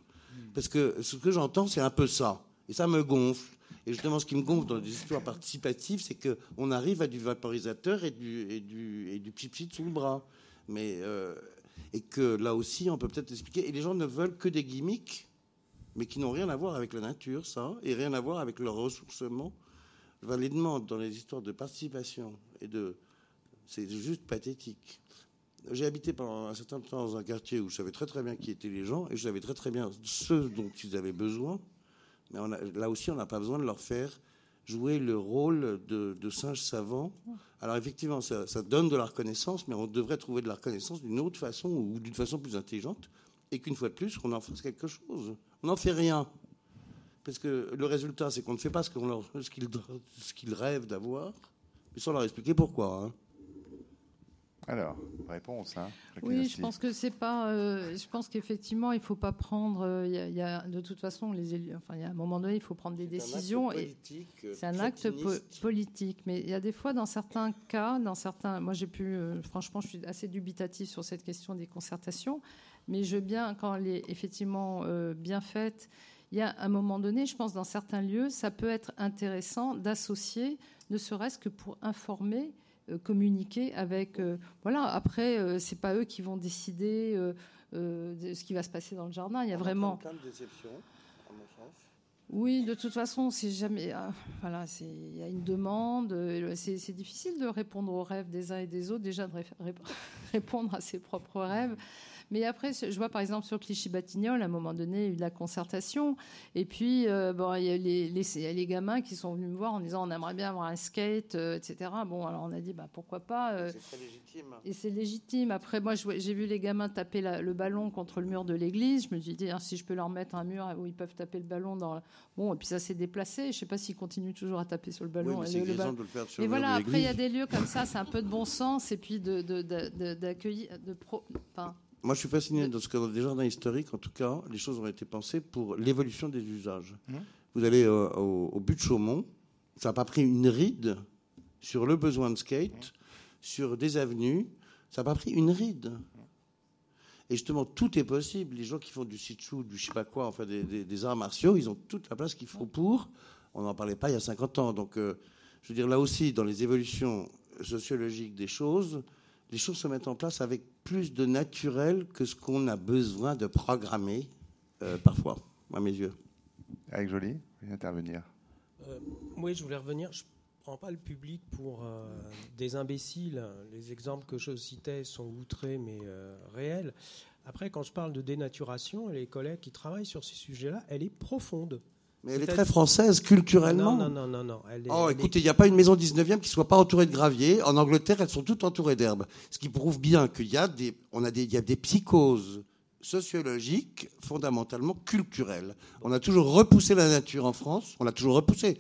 [SPEAKER 3] Parce que ce que j'entends, c'est un peu ça. Et ça me gonfle. Et justement, ce qui me gonfle dans les histoires participatives, c'est qu'on arrive à du vaporisateur et du, et du, et du sous le bras. Mais, euh, et que là aussi, on peut peut-être expliquer. Et les gens ne veulent que des gimmicks, mais qui n'ont rien à voir avec la nature, ça, et rien à voir avec leur ressourcement les demandes dans les histoires de participation et de. C'est juste pathétique. J'ai habité pendant un certain temps dans un quartier où je savais très très bien qui étaient les gens et je savais très très bien ce dont ils avaient besoin. Mais là aussi, on n'a pas besoin de leur faire jouer le rôle de, de singe savant. Alors effectivement, ça, ça, donne de la reconnaissance, mais on devrait trouver de la reconnaissance d'une autre façon ou d'une façon plus intelligente. Et qu'une fois de plus, on en fasse quelque chose. On n'en fait rien. Parce que le résultat, c'est qu'on ne fait pas ce qu'ils rêvent d'avoir, mais sans leur expliquer pourquoi. Hein.
[SPEAKER 1] Alors, réponse. Hein,
[SPEAKER 5] oui, je pense que c'est pas. Euh, je pense qu'effectivement, il faut pas prendre. Euh, il y, a, de toute façon, les élus. Enfin, il y a un moment donné, il faut prendre des décisions. c'est un acte euh, politique. Mais il y a des fois, dans certains cas, dans certains. Moi, j'ai pu. franchement, je suis assez dubitatif sur cette question des concertations. Mais je veux bien, quand elle est effectivement bien faite il y a un moment donné, je pense, dans certains lieux, ça peut être intéressant d'associer, ne serait-ce que pour informer, euh, communiquer avec. Euh, voilà. Après, euh, c'est pas eux qui vont décider de ce qui va se passer dans le jardin. Il y a vraiment. déception, à mon sens. Oui, de toute façon, c'est jamais. voilà, il y a une demande. C'est difficile de répondre aux rêves des uns et des autres. Déjà de répondre à ses propres rêves. Mais après, je vois par exemple sur Clichy-Batignolles, à un moment donné, il y a eu de la concertation. Et puis, euh, bon, il y, a les, les, gamins qui sont venus me voir en disant on aimerait bien avoir un skate, euh, etc. Bon, alors on a dit bah, pourquoi pas.
[SPEAKER 3] Euh, c'est très légitime.
[SPEAKER 5] Et c'est légitime. Après, moi, j'ai vu les gamins taper le ballon contre le mur de l'église. Je me suis dit, hein, si je peux leur mettre un mur où ils peuvent taper le ballon dans. Bon, et puis ça s'est déplacé. Je ne sais pas s'ils continuent toujours à taper sur le ballon.
[SPEAKER 3] Oui, mais le, de le faire sur et
[SPEAKER 5] voilà, après, il y a des lieux comme ça, c'est un peu de bon sens. Et puis d'accueillir. De, de, de, pro,
[SPEAKER 3] moi, je suis fasciné dans ce que dans des jardins historiques, en tout cas, les choses ont été pensées pour l'évolution des usages. Mmh. Vous allez euh, au, but de Chaumont, ça n'a pas pris une ride sur le besoin de skate, mmh. sur des avenues, ça n'a pas pris une ride. Et justement, tout est possible. Les gens qui font du sichu, du je sais pas quoi, enfin des, arts martiaux, ils ont toute la place qu'il faut pour. On n'en parlait pas il y a 50 ans. Donc, euh, je veux dire, là aussi, dans les évolutions sociologiques des choses, les choses se mettent en place avec plus de naturel que ce qu'on a besoin de programmer euh, parfois, à mes yeux.
[SPEAKER 1] Avec Jolie, vous intervenir?
[SPEAKER 4] Euh, oui, je voulais revenir. Je prends pas le public pour euh, des imbéciles. Les exemples que je citais sont outrés mais euh, réels. Après, quand je parle de dénaturation, les collègues qui travaillent sur ces sujets-là, elle est profonde.
[SPEAKER 3] Mais elle est très française culturellement.
[SPEAKER 4] Non, non, non, non.
[SPEAKER 3] oh, écoutez, il n'y a pas une maison 19e qui soit pas entourée de graviers. En Angleterre, elles sont toutes entourées d'herbes. Ce qui prouve bien qu'il y a des, on a des, il y a des psychoses sociologiques fondamentalement culturelles. On a toujours repoussé la nature en France. On l'a toujours repoussé.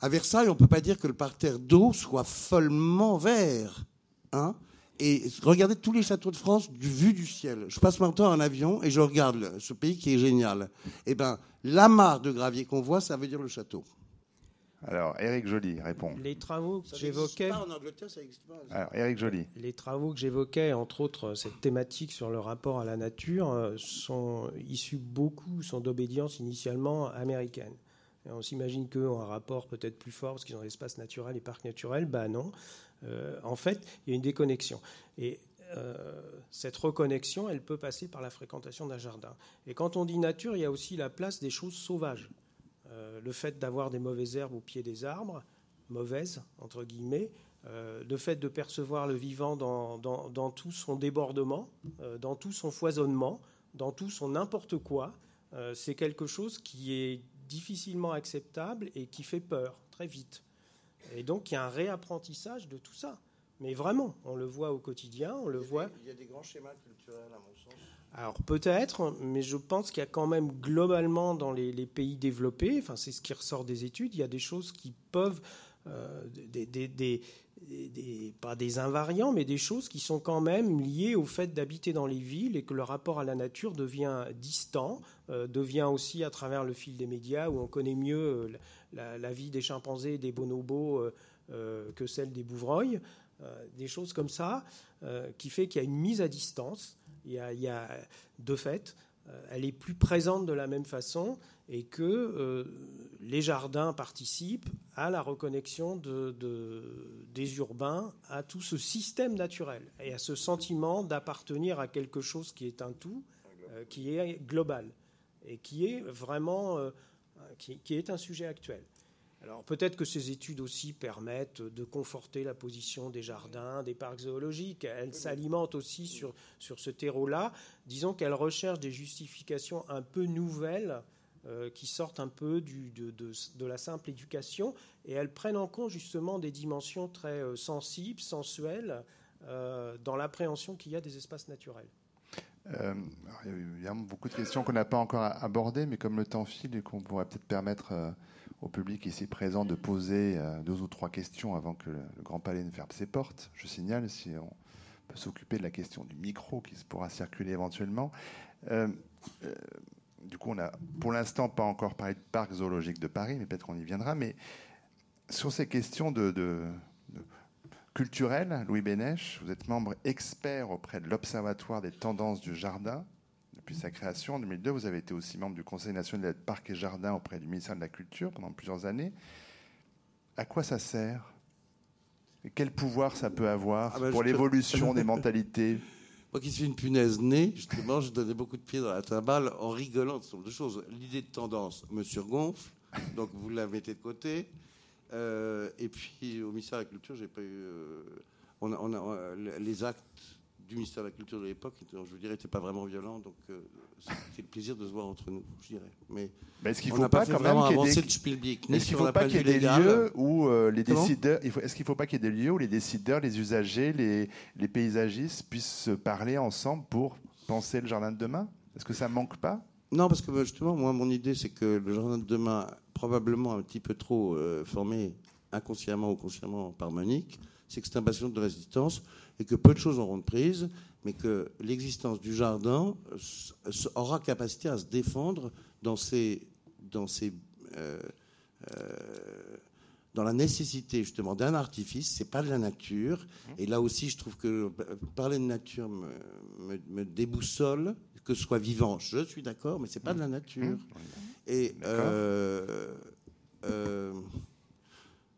[SPEAKER 3] À Versailles, on ne peut pas dire que le parterre d'eau soit follement vert. Hein et regardez tous les châteaux de France du vu du ciel. Je passe mon temps en avion et je regarde ce pays qui est génial. Eh ben, l'amas de gravier qu'on voit, ça veut dire le château.
[SPEAKER 1] Alors, Eric Joly répond.
[SPEAKER 4] Les travaux que j'évoquais.
[SPEAKER 3] En Angleterre, ça n'existe pas.
[SPEAKER 1] Alors, Eric Joly.
[SPEAKER 4] Les travaux que j'évoquais, entre autres, cette thématique sur le rapport à la nature, euh, sont issus beaucoup, sont d'obédience initialement américaine. on s'imagine qu'eux ont un rapport peut-être plus fort parce qu'ils ont l'espace naturel et parcs naturels. Ben non. Euh, en fait, il y a une déconnexion. Et euh, cette reconnexion, elle peut passer par la fréquentation d'un jardin. Et quand on dit nature, il y a aussi la place des choses sauvages. Euh, le fait d'avoir des mauvaises herbes au pied des arbres, mauvaises, entre guillemets, le fait de percevoir le vivant dans, dans tout son débordement, dans tout son foisonnement, dans tout son n'importe quoi, c'est quelque chose qui est difficilement acceptable et qui fait peur très vite. Et donc, il y a un réapprentissage de tout ça. Mais vraiment, on le voit au quotidien, on le voit.
[SPEAKER 3] il y a des grands schémas culturels, à mon sens.
[SPEAKER 4] Alors peut-être, mais je pense qu'il y a quand même globalement dans les, pays développés, enfin c'est ce qui ressort des études, il y a des choses qui peuvent, euh, des, pas des invariants, mais des choses qui sont quand même liées au fait d'habiter dans les villes et que le rapport à la nature devient distant, euh, devient aussi à travers le fil des médias où on connaît mieux euh, la, vie des chimpanzés et des bonobos que celle des bouvreuils, des choses comme ça, qui fait qu'il y a une mise à distance. Il y a, de fait, elle est plus présente de la même façon et que les jardins participent à la reconnexion de, des urbains à tout ce système naturel et à ce sentiment d'appartenir à quelque chose qui est un tout, qui est global et qui est vraiment qui, est un sujet actuel. Alors peut-être que ces études aussi permettent de conforter la position des jardins, des parcs zoologiques. Elles s'alimentent aussi sur, sur ce terreau-là. Disons qu'elles recherchent des justifications un peu nouvelles euh, qui sortent un peu de, la simple éducation et elles prennent en compte justement des dimensions très euh, sensibles, sensuelles euh, dans l'appréhension qu'il y a des espaces naturels.
[SPEAKER 1] Euh, il y a beaucoup de questions qu'on n'a pas encore abordées, mais comme le temps file et qu'on pourrait peut-être permettre euh, au public ici présent de poser euh, deux ou trois questions avant que le, Grand Palais ne ferme ses portes. Je signale si on peut s'occuper de la question du micro qui pourra circuler éventuellement. Du coup, on n'a pour l'instant pas encore parlé de parc zoologique de Paris, mais peut-être qu'on y viendra. Mais sur ces questions de culturel, Louis Bénèche. Vous êtes membre expert auprès de l'Observatoire des tendances du jardin. Depuis sa création en 2002, vous avez été aussi membre du Conseil national des parcs et jardins auprès du ministère de la Culture pendant plusieurs années. À quoi ça sert? Et Quel pouvoir ça peut avoir ah ben, pour l'évolution des mentalités?
[SPEAKER 3] Moi qui suis une punaise née, justement, je donnais beaucoup de pieds dans la timbale en rigolant de ce de choses. L'idée de tendance me surgonfle, donc vous la mettez de côté. Euh, et puis au ministère de la Culture, j'ai pas eu. Euh, on a, on a, euh, les actes du ministère de la Culture de l'époque, je vous dirais, n'étaient pas vraiment violents, donc c'était le plaisir de se voir entre nous, je dirais. Mais,
[SPEAKER 1] est-ce qu'il ne faut pas, quand même qu'il y ait des, est-ce qu'il faut pas qu'il y ait des lieux où les décideurs, est-ce qu'il faut pas qu'il y ait des lieux où les décideurs, les usagers, les, les paysagistes puissent se parler ensemble pour penser le jardin de demain? Est-ce que ça manque pas?
[SPEAKER 3] Non, parce que justement, moi, mon idée, c'est que le jardin de demain, probablement un petit peu trop euh, formé inconsciemment ou consciemment par Monique, c'est que c'est un bastion de résistance et que peu de choses auront de prise, mais que l'existence du jardin aura capacité à se défendre dans ses, euh, euh, dans la nécessité justement d'un artifice, c'est pas de la nature. Mmh. Et là aussi, je trouve que parler de nature me, me, me déboussole que ce soit vivant, je suis d'accord, mais c'est pas de la nature. Mmh. Et euh, euh,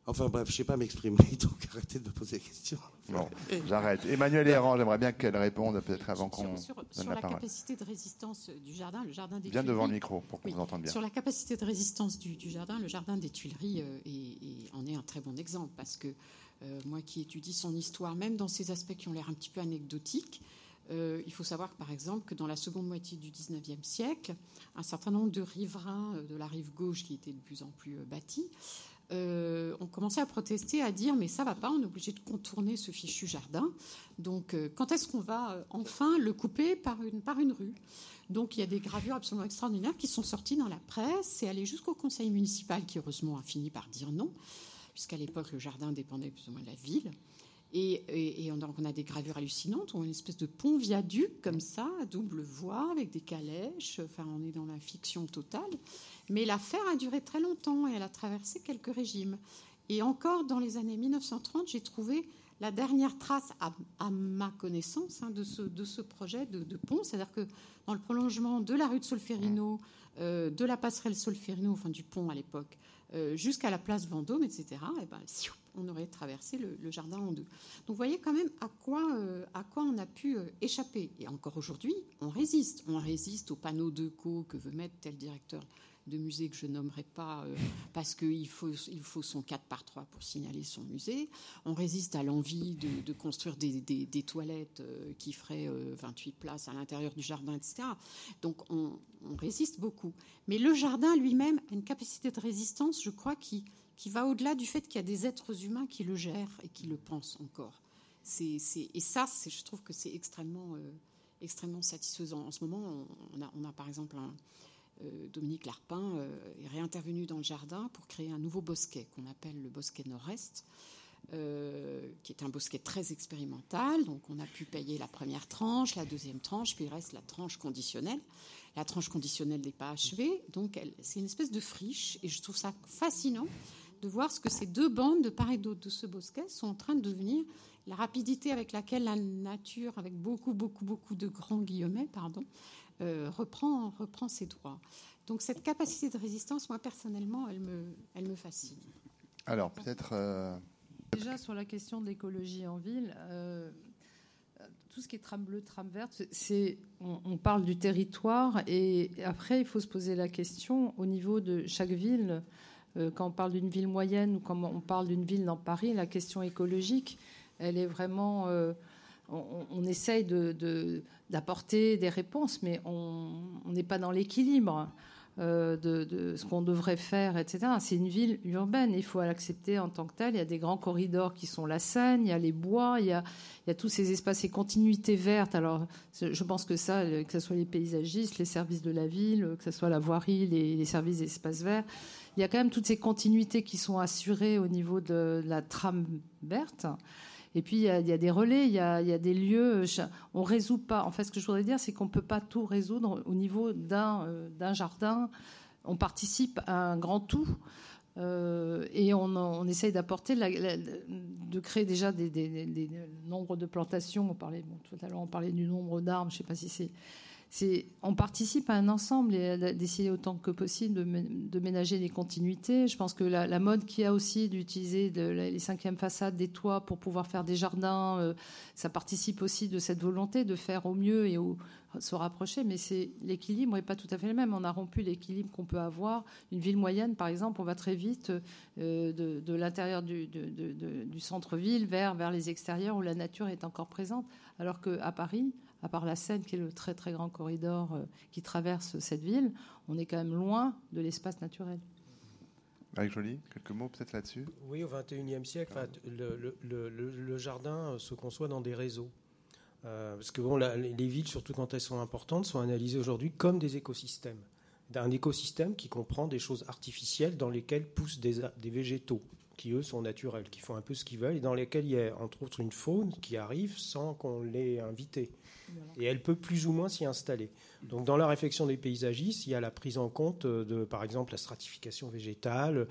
[SPEAKER 3] Enfin bref, je ne sais pas m'exprimer, donc arrêtez de me poser des questions.
[SPEAKER 1] Bon, j'arrête. Emmanuel Errand, j'aimerais bien qu'elle réponde peut-être avant qu'on
[SPEAKER 2] sur, sur, la, capacité de résistance du jardin, le jardin des
[SPEAKER 1] Viens devant le micro pour qu'on vous entende bien.
[SPEAKER 2] Sur la capacité de résistance du, jardin, le jardin des Tuileries euh, en est un très bon exemple parce que euh, moi qui étudie son histoire, même dans ces aspects qui ont l'air un petit peu anecdotiques, euh, il faut savoir, par exemple, que dans la seconde moitié du XIXe siècle, un certain nombre de riverains de la rive gauche, qui étaient de plus en plus bâtis, euh, ont commencé à protester, à dire mais ça va pas, on est obligé de contourner ce fichu jardin. Donc euh, quand est-ce qu'on va euh, enfin le couper par une, par une rue? Donc il y a des gravures absolument extraordinaires qui sont sorties dans la presse et allées jusqu'au conseil municipal qui heureusement a fini par dire non, puisqu'à l'époque le jardin dépendait plus ou moins de la ville. Et, on, a, des gravures hallucinantes. On a une espèce de pont viaduc comme ça, à double voie, avec des calèches. Enfin, on est dans la fiction totale. Mais l'affaire a duré très longtemps et elle a traversé quelques régimes. Et encore dans les années 1930, j'ai trouvé la dernière trace, à, ma connaissance, hein, de, ce, de, ce, projet de, pont. C'est-à-dire que dans le prolongement de la rue de Solferino, euh, de la passerelle Solferino, enfin du pont à l'époque, euh, jusqu'à la place Vendôme, etc., et ben, on aurait traversé le, jardin en deux. Donc vous voyez quand même à quoi, euh, à quoi on a pu échapper. Et encore aujourd'hui, on résiste. On résiste aux panneaux de co que veut mettre tel directeur de musée que je nommerai pas euh, parce qu'il faut, il faut son 4 par 3 pour signaler son musée. On résiste à l'envie de, construire des, toilettes euh, qui feraient 28 euh, places à l'intérieur du jardin, etc. Donc on, résiste beaucoup. Mais le jardin lui-même a une capacité de résistance, je crois, qui, qui va au-delà du fait qu'il y a des êtres humains qui le gèrent et qui le pensent encore. Et ça, je trouve que c'est extrêmement, extrêmement satisfaisant. En ce moment, on a, par exemple euh, Dominique Larpin euh, est réintervenu dans le jardin pour créer un nouveau bosquet qu'on appelle le bosquet nord-est, euh, qui est un bosquet très expérimental. Donc on a pu payer la première tranche, la deuxième tranche, puis il reste la tranche conditionnelle. La tranche conditionnelle n'est pas achevée, donc c'est une espèce de friche, et je trouve ça fascinant de voir ce que ces deux bandes de part et d'autre de ce bosquet sont en train de devenir. La rapidité avec laquelle la nature, avec beaucoup, beaucoup, beaucoup de grands guillemets, pardon, euh, reprend, reprend ses droits. Donc cette capacité de résistance, moi personnellement, elle me, elle me fascine.
[SPEAKER 1] Alors peut-être... Euh,
[SPEAKER 5] Déjà sur la question de l'écologie en ville, euh, tout ce qui est tram bleu, tram verte, c'est, on, parle du territoire et après il faut se poser la question au niveau de chaque ville. Quand on parle d'une ville moyenne ou quand on parle d'une ville dans Paris, la question écologique, elle est vraiment on, essaye d'apporter des réponses, mais on n'est pas dans l'équilibre euh, de, ce qu'on devrait faire, etc. C'est une ville urbaine, il faut l'accepter en tant que telle. Il y a des grands corridors qui sont la Seine, il y a les bois, il y a, tous ces espaces et continuités vertes. Alors, je pense que ça, que ce soit les paysagistes, les services de la ville, que ce soit la voirie, les, les services d'espaces verts, il y a quand même toutes ces continuités qui sont assurées au niveau de la trame verte. Et puis, il y, a, des relais, il y a, des lieux. On ne résout pas. En fait, ce que je voudrais dire, c'est qu'on ne peut pas tout résoudre au niveau d'un euh, jardin. On participe à un grand tout. Euh, et on, essaye d'apporter, de créer déjà des, des, nombres de plantations. On parlait, tout à l'heure, on parlait du nombre d'arbres. Je ne sais pas si c'est on participe à un ensemble et d'essayer autant que possible de, ménager des continuités. Je pense que la, mode qui a aussi d'utiliser les cinquièmes façades des toits pour pouvoir faire des jardins, euh, ça participe aussi de cette volonté de faire au mieux et au, se rapprocher. Mais c'est l'équilibre n'est pas tout à fait le même. On a rompu l'équilibre qu'on peut avoir. Une ville moyenne, par exemple, on va très vite euh, de, l'intérieur du, du centre-ville vers, vers les extérieurs où la nature est encore présente. Alors qu'à Paris, à part la Seine, qui est le très très grand corridor euh, qui traverse cette ville, on est quand même loin de l'espace naturel.
[SPEAKER 1] Avec Jolie, quelques mots peut-être là-dessus?
[SPEAKER 4] Oui, au XXIe siècle, le, jardin euh, se conçoit dans des réseaux. Euh, parce que bon, les villes, surtout quand elles sont importantes, sont analysées aujourd'hui comme des écosystèmes. Un écosystème qui comprend des choses artificielles dans lesquelles poussent des, des végétaux qui eux sont naturels, qui font un peu ce qu'ils veulent, et dans lesquels il y a entre autres une faune qui arrive sans qu'on l'ait invitée. Et elle peut plus ou moins s'y installer. Donc dans la réflexion des paysagistes, il y a la prise en compte de, par exemple, la stratification végétale.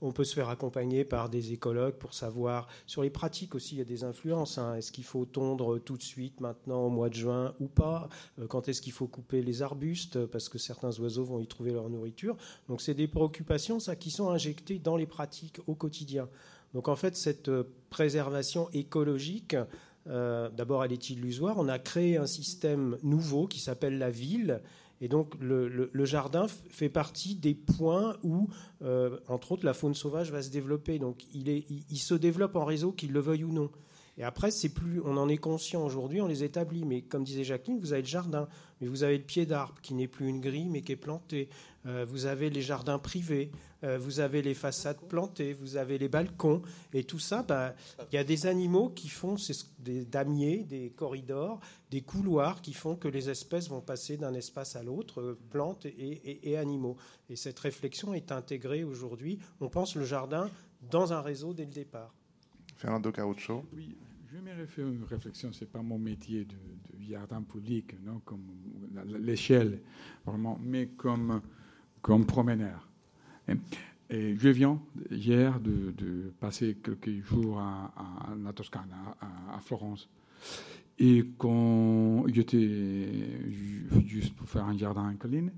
[SPEAKER 4] On peut se faire accompagner par des écologues pour savoir. Sur les pratiques aussi, il y a des influences. Hein. Est-ce qu'il faut tondre tout de suite, maintenant, au mois de juin ou pas? Euh, Quand est-ce qu'il faut couper les arbustes? Parce que certains oiseaux vont y trouver leur nourriture. Donc c'est des préoccupations, ça, qui sont injectées dans les pratiques au quotidien. Donc en fait, cette préservation écologique, d'abord elle est illusoire. On a créé un système nouveau qui s'appelle la ville et donc le, jardin fait partie des points où, euh, entre autres, la faune sauvage va se développer. Donc il, se développe en réseau, qu'il le veuille ou non. Et après, c'est plus, on en est conscient aujourd'hui, on les établit. Mais comme disait Jacqueline, vous avez le jardin, mais vous avez le pied d'arbre qui n'est plus une grille mais qui est planté. Euh, vous avez les jardins privés, euh, vous avez les façades plantées, vous avez les balcons, et tout ça, bah, il y a des animaux qui font des damiers, des corridors, des couloirs qui font que les espèces vont passer d'un espace à l'autre, euh, plantes et, animaux. Et cette réflexion est intégrée aujourd'hui. On pense le jardin dans un réseau dès le départ.
[SPEAKER 1] Fernando Caruccio.
[SPEAKER 6] Oui, je vais faire une réflexion. C'est pas mon métier de, de jardin public, non, comme l'échelle, vraiment, mais comme comme promeneur. Et je viens hier de, passer quelques jours à, la Toscane, à, Florence. Et quand j'étais juste pour faire un jardin en colline,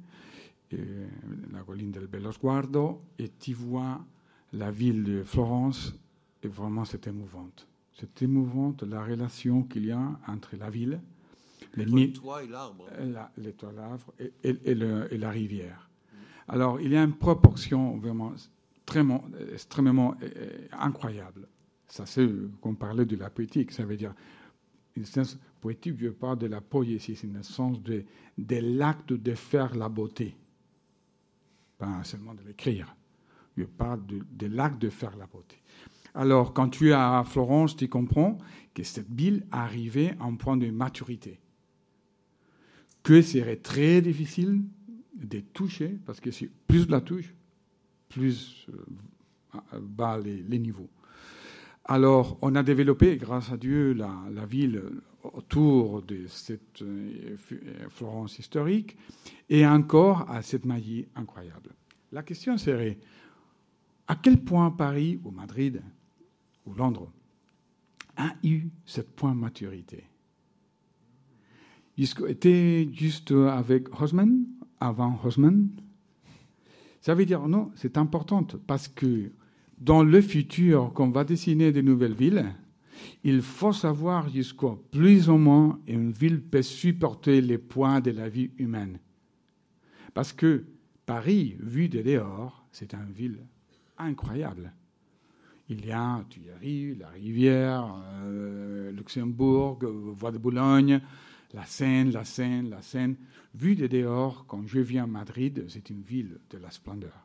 [SPEAKER 6] la colline del Bello Sguardo, et tu vois la ville de Florence, et vraiment c'est émouvante. C'est émouvante la relation qu'il y a entre la ville,
[SPEAKER 3] les toits et l'arbre,
[SPEAKER 6] les toits et, et, et la rivière. Alors, il y a une proportion vraiment extrêmement, extrêmement euh, incroyable. Ça, c'est qu'on parlait de la poétique. Ça veut dire, une sens poétique, je parle de la poésie, c'est le sens de, de l'acte de faire la beauté. Pas seulement de l'écrire. Je parle de, de l'acte de faire la beauté. Alors, quand tu es à Florence, tu comprends que cette ville arrivait à un point de maturité. Que serait très difficile de toucher, parce que si plus la touche, plus euh, bas les, niveaux. Alors, on a développé, grâce à Dieu, la, la ville autour de cette euh, Florence historique et encore à cette magie incroyable. La question serait, à quel point Paris ou Madrid Londres a eu cette point maturité Était juste avec Hosman avant Hosman Ça veut dire non, c'est important parce que dans le futur, quand on va dessiner de nouvelles villes, il faut savoir jusqu'où plus ou moins une ville peut supporter les points de la vie humaine. Parce que Paris, vu de dehors, c'est une ville incroyable. Il y a Tuileries, la rivière, euh, Luxembourg, Voie de Boulogne, la Seine, la Seine, la Seine. Vu de dehors, quand je viens à Madrid, c'est une ville de la splendeur.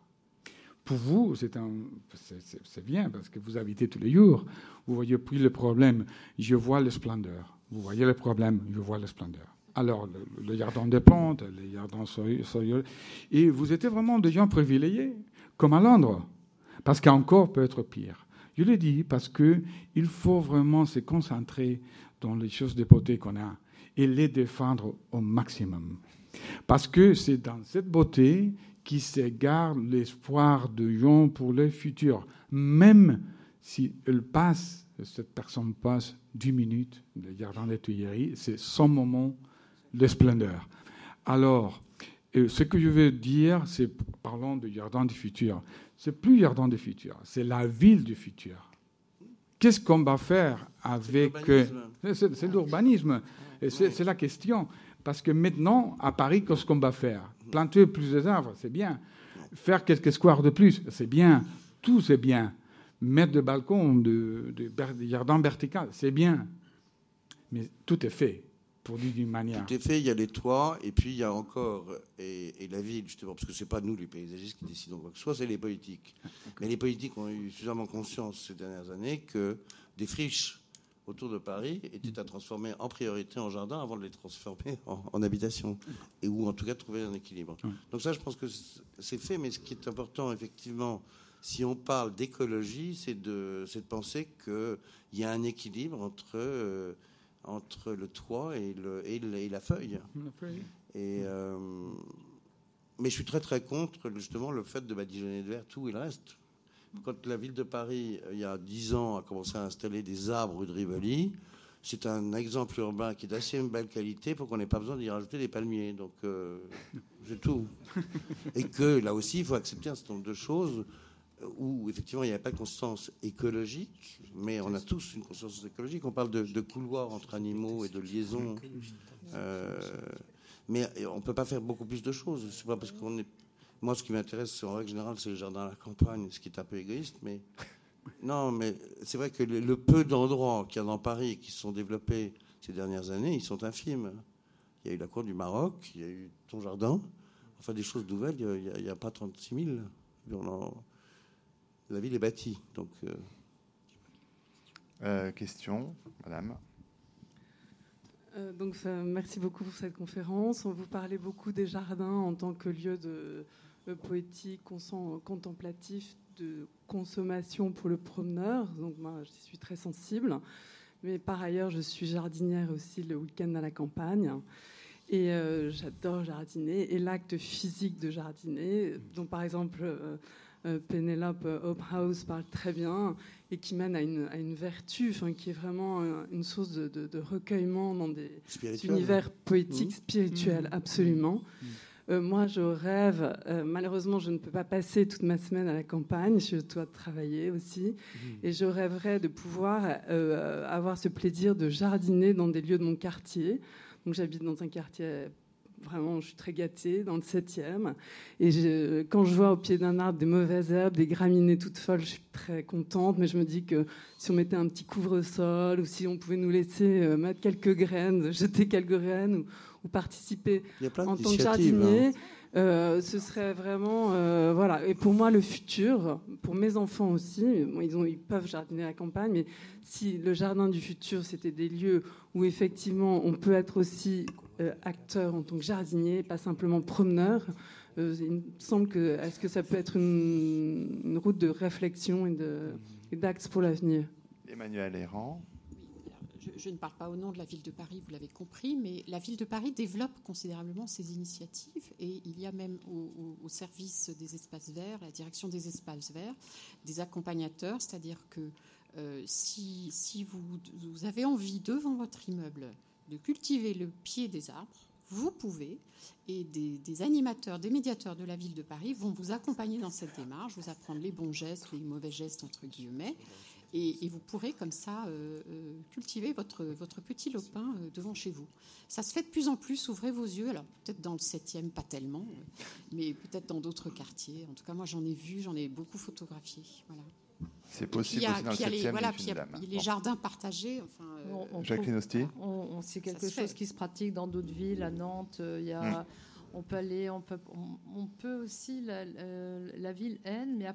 [SPEAKER 6] Pour vous, c'est, bien parce que vous habitez tous les jours. Vous voyez plus le problème, je vois la splendeur. Vous voyez le problème, je vois la splendeur. Alors, le, jardin des plantes, le jardin soyeux. Et vous étiez vraiment des gens privilégiés, comme à Londres. Parce qu'encore peut être pire. Je le dis parce qu'il faut vraiment se concentrer dans les choses de beauté qu'on a et les défendre au maximum. Parce que c'est dans cette beauté qui se garde l'espoir de gens pour le futur. Même si elle passe, cette personne passe 10 minutes, le jardin des Tuileries, c'est son moment de splendeur. Alors, euh, ce que je veux dire, c'est, parlons du jardin du futur, c'est plus jardin du futur, c'est la ville du futur. Qu'est-ce qu'on va faire avec... C'est l'urbanisme. C'est la question. Parce que maintenant, à Paris, qu'est-ce qu'on va faire? Planter plus d'arbres, c'est bien. Faire quelques squares de plus, c'est bien. Tout, c'est bien. Mettre des balcons, de, de, jardins verticaux, c'est bien. Mais tout est fait, pour dire d'une manière.
[SPEAKER 3] Tout est fait, il y a les toits, et puis il y a encore, et, la ville, justement, parce que ce n'est pas nous, les paysagistes, qui décidons quoi que ce soit, c'est les politiques. Mais les politiques ont eu suffisamment conscience ces dernières années que des friches autour de Paris étaient à transformer en priorité en jardin avant de les transformer en, habitation, et ou en tout cas trouver un équilibre. Donc ça, je pense que c'est fait, mais ce qui est important, effectivement, si on parle d'écologie, c'est de, de, penser qu'il y a un équilibre entre, euh, entre le toit et, le, et, la feuille. Et, euh, mais je suis très très contre justement le fait de badigeonner de verre tout et le reste quand la ville de Paris, euh, il y a dix ans, a commencé à installer des arbres rue de Rivoli, c'est un exemple urbain qui est d'assez belle qualité pour qu'on n'ait pas besoin d'y rajouter des palmiers. Donc, euh, c'est tout. Et que là aussi, il faut accepter un certain nombre de choses où effectivement il n'y a pas de conscience écologique, mais on a tous une conscience écologique. On parle de, de couloirs entre animaux et de liaisons. Euh, mais on ne peut pas faire beaucoup plus de choses. C'est pas parce qu'on est. Moi, ce qui m'intéresse, en règle générale, c'est le jardin à la campagne, ce qui est un peu égoïste, mais non, mais c'est vrai que le, peu d'endroits qu'il y a dans Paris qui se sont développés ces dernières années, ils sont infimes. Il y a eu la cour du Maroc, il y a eu ton jardin, enfin des choses nouvelles. Il n'y a, pas 36 000. La ville est bâtie, donc. Euh,
[SPEAKER 1] euh, question, Madame.
[SPEAKER 7] Euh, donc, merci beaucoup pour cette conférence. On vous parlait beaucoup des jardins en tant que lieu de, poétique, contemplatif, de consommation pour le promeneur. Donc, moi, je suis très sensible. Mais par ailleurs, je suis jardinière aussi le week-end à la campagne. Et euh, j'adore jardiner. Et l'acte physique de jardiner, dont par exemple euh, Penelope Hophouse parle très bien, et qui mène à une, à une vertu, enfin, qui est vraiment euh, une source de, de, recueillement dans des univers poétiques, mmh. spirituels, mmh. absolument. Mmh. Euh, moi, je rêve, malheureusement, je ne peux pas passer toute ma semaine à la campagne, je dois travailler aussi, et je rêverais de pouvoir avoir ce plaisir de jardiner dans des lieux de mon quartier. Donc j'habite dans un quartier Vraiment, je suis très gâtée dans le 7e. Et quand je vois au pied d'un arbre des mauvaises herbes, des graminées toutes folles, je suis très contente. Mais je me dis que si on mettait un petit couvre-sol ou si on pouvait nous laisser euh, mettre quelques graines, jeter quelques graines ou, participer en tant que jardinier, hein. euh, ce serait vraiment euh, voilà. Et pour moi, le futur, pour mes enfants aussi, ils, ont, ils peuvent jardiner à la campagne, mais si le jardin du futur c'était des lieux où effectivement on peut être aussi acteur en tant que jardinier, pas simplement promeneur. Euh, il me semble que est-ce que ça peut être une, route de réflexion et d'axe pour l'avenir?
[SPEAKER 1] Emmanuel Errand.
[SPEAKER 2] Je, ne parle pas au nom de la ville de Paris, vous l'avez compris, mais la ville de Paris développe considérablement ses initiatives et il y a même au, service des espaces verts, la direction des espaces verts, des accompagnateurs, c'est-à-dire que euh, si, si vous, vous, avez envie devant votre immeuble de cultiver le pied des arbres, vous pouvez, et des, animateurs, des médiateurs de la ville de Paris vont vous accompagner dans cette démarche, vous apprendre les bons gestes, les mauvais gestes, entre guillemets, et, vous pourrez comme ça euh, euh, cultiver votre, votre petit lopin euh, devant chez vous. Ça se fait de plus en plus, ouvrez vos yeux, alors peut-être dans le 7e, pas tellement, mais peut-être dans d'autres quartiers. En tout cas, moi j'en ai vu, j'en ai beaucoup photographié. Voilà.
[SPEAKER 1] C'est possible aussi dans le 7
[SPEAKER 2] les, voilà, il y a les jardins partagés. Enfin,
[SPEAKER 1] euh, Jacqueline Hosti
[SPEAKER 5] C'est quelque chose qui se pratique dans d'autres villes. À Nantes, euh, il y a. Hmm. On peut aller, on peut, on, peut aussi la, euh, la ville N, mais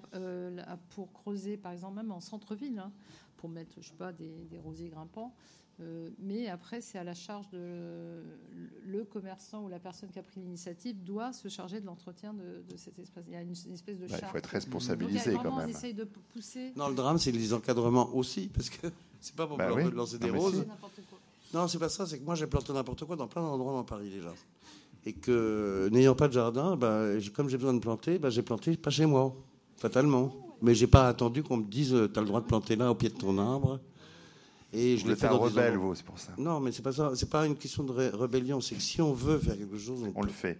[SPEAKER 5] pour creuser, par exemple, même en centre-ville, hein, pour mettre, je sais pas, des, des rosiers grimpants. Euh, mais après, c'est à la charge de le commerçant ou la personne qui a pris l'initiative doit se charger de l'entretien de, cet espace. Il y a une, espèce de
[SPEAKER 1] Il faut être responsabilisé quand même.
[SPEAKER 5] de pousser.
[SPEAKER 3] Non, le drame, c'est les encadrements aussi, parce que c'est pas pour bah lancer des roses. Non, c'est pas ça. C'est que moi, j'ai planté n'importe quoi dans plein d'endroits dans Paris déjà. Et que n'ayant pas de jardin, bah, comme j'ai besoin de planter, bah, j'ai planté pas chez moi, fatalement. Mais j'ai pas attendu qu'on me dise, tu as le droit de planter là au pied de ton arbre.
[SPEAKER 1] Et je l'ai fait un rebelle, vous, c'est pour ça.
[SPEAKER 3] Non, mais c'est pas ça. C'est pas une question de rébellion. C'est que si on veut faire quelque chose,
[SPEAKER 1] on, le fait.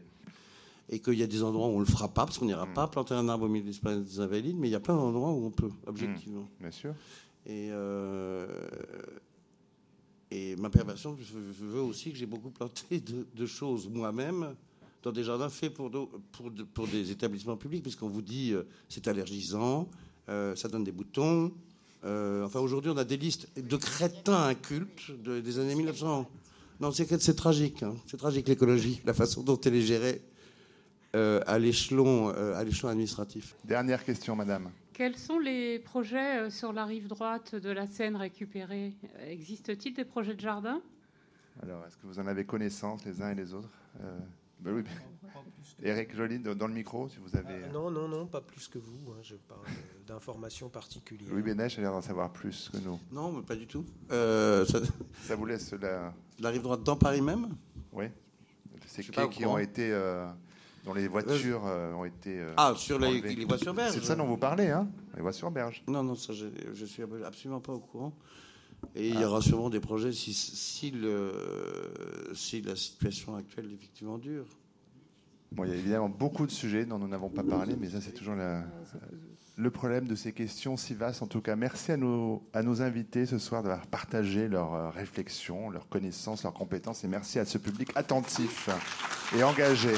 [SPEAKER 3] Et qu'il y a des endroits où on le fera pas, parce qu'on n'ira mm. pas planter un arbre au milieu des Invalides, mais il y a plein d'endroits où on peut, objectivement.
[SPEAKER 1] Mm. Bien sûr.
[SPEAKER 3] Et, euh, et ma perversion, je veux aussi que j'ai beaucoup planté de, choses moi-même dans des jardins faits pour, pour, pour des établissements publics, puisqu'on vous dit euh, c'est allergisant, euh, ça donne des boutons, euh, enfin, aujourd'hui, on a des listes de crétins incultes des années 1900. Non, c'est tragique. Hein. C'est tragique l'écologie, la façon dont elle est gérée euh, à l'échelon euh, à l'échelon administratif.
[SPEAKER 1] Dernière question, Madame.
[SPEAKER 8] Quels sont les projets sur la rive droite de la Seine récupérée? Existe-t-il des projets de jardin?
[SPEAKER 1] Alors, est-ce que vous en avez connaissance les uns et les autres ben oui. Eric Joly, dans le micro, si vous avez.
[SPEAKER 4] Ah, non, non, non, pas plus que vous. Hein, je parle d'informations particulières.
[SPEAKER 1] Louis Bénèche a l'air d'en savoir plus que nous.
[SPEAKER 3] Non, mais pas du tout. Euh,
[SPEAKER 1] ça... vous laisse la.
[SPEAKER 3] La rive droite dans Paris même?
[SPEAKER 1] Oui. C'est quais qui ont été. Euh, dont les voitures euh, ont été.
[SPEAKER 3] ah, sur les, les, voitures berges
[SPEAKER 1] C'est ça dont vous parlez, hein Les voitures berges.
[SPEAKER 3] Non, non, ça, je, je suis absolument pas au courant. Et il y aura sûrement des projets si, le, si la situation actuelle est effectivement dure.
[SPEAKER 1] Bon, il y a évidemment beaucoup de sujets dont nous n'avons pas parlé, mais ça, c'est toujours le problème de ces questions si vastes. En tout cas, merci à nos, à nos invités ce soir d'avoir partagé leurs euh, réflexions, leurs connaissances, leurs compétences, et merci à ce public attentif et engagé.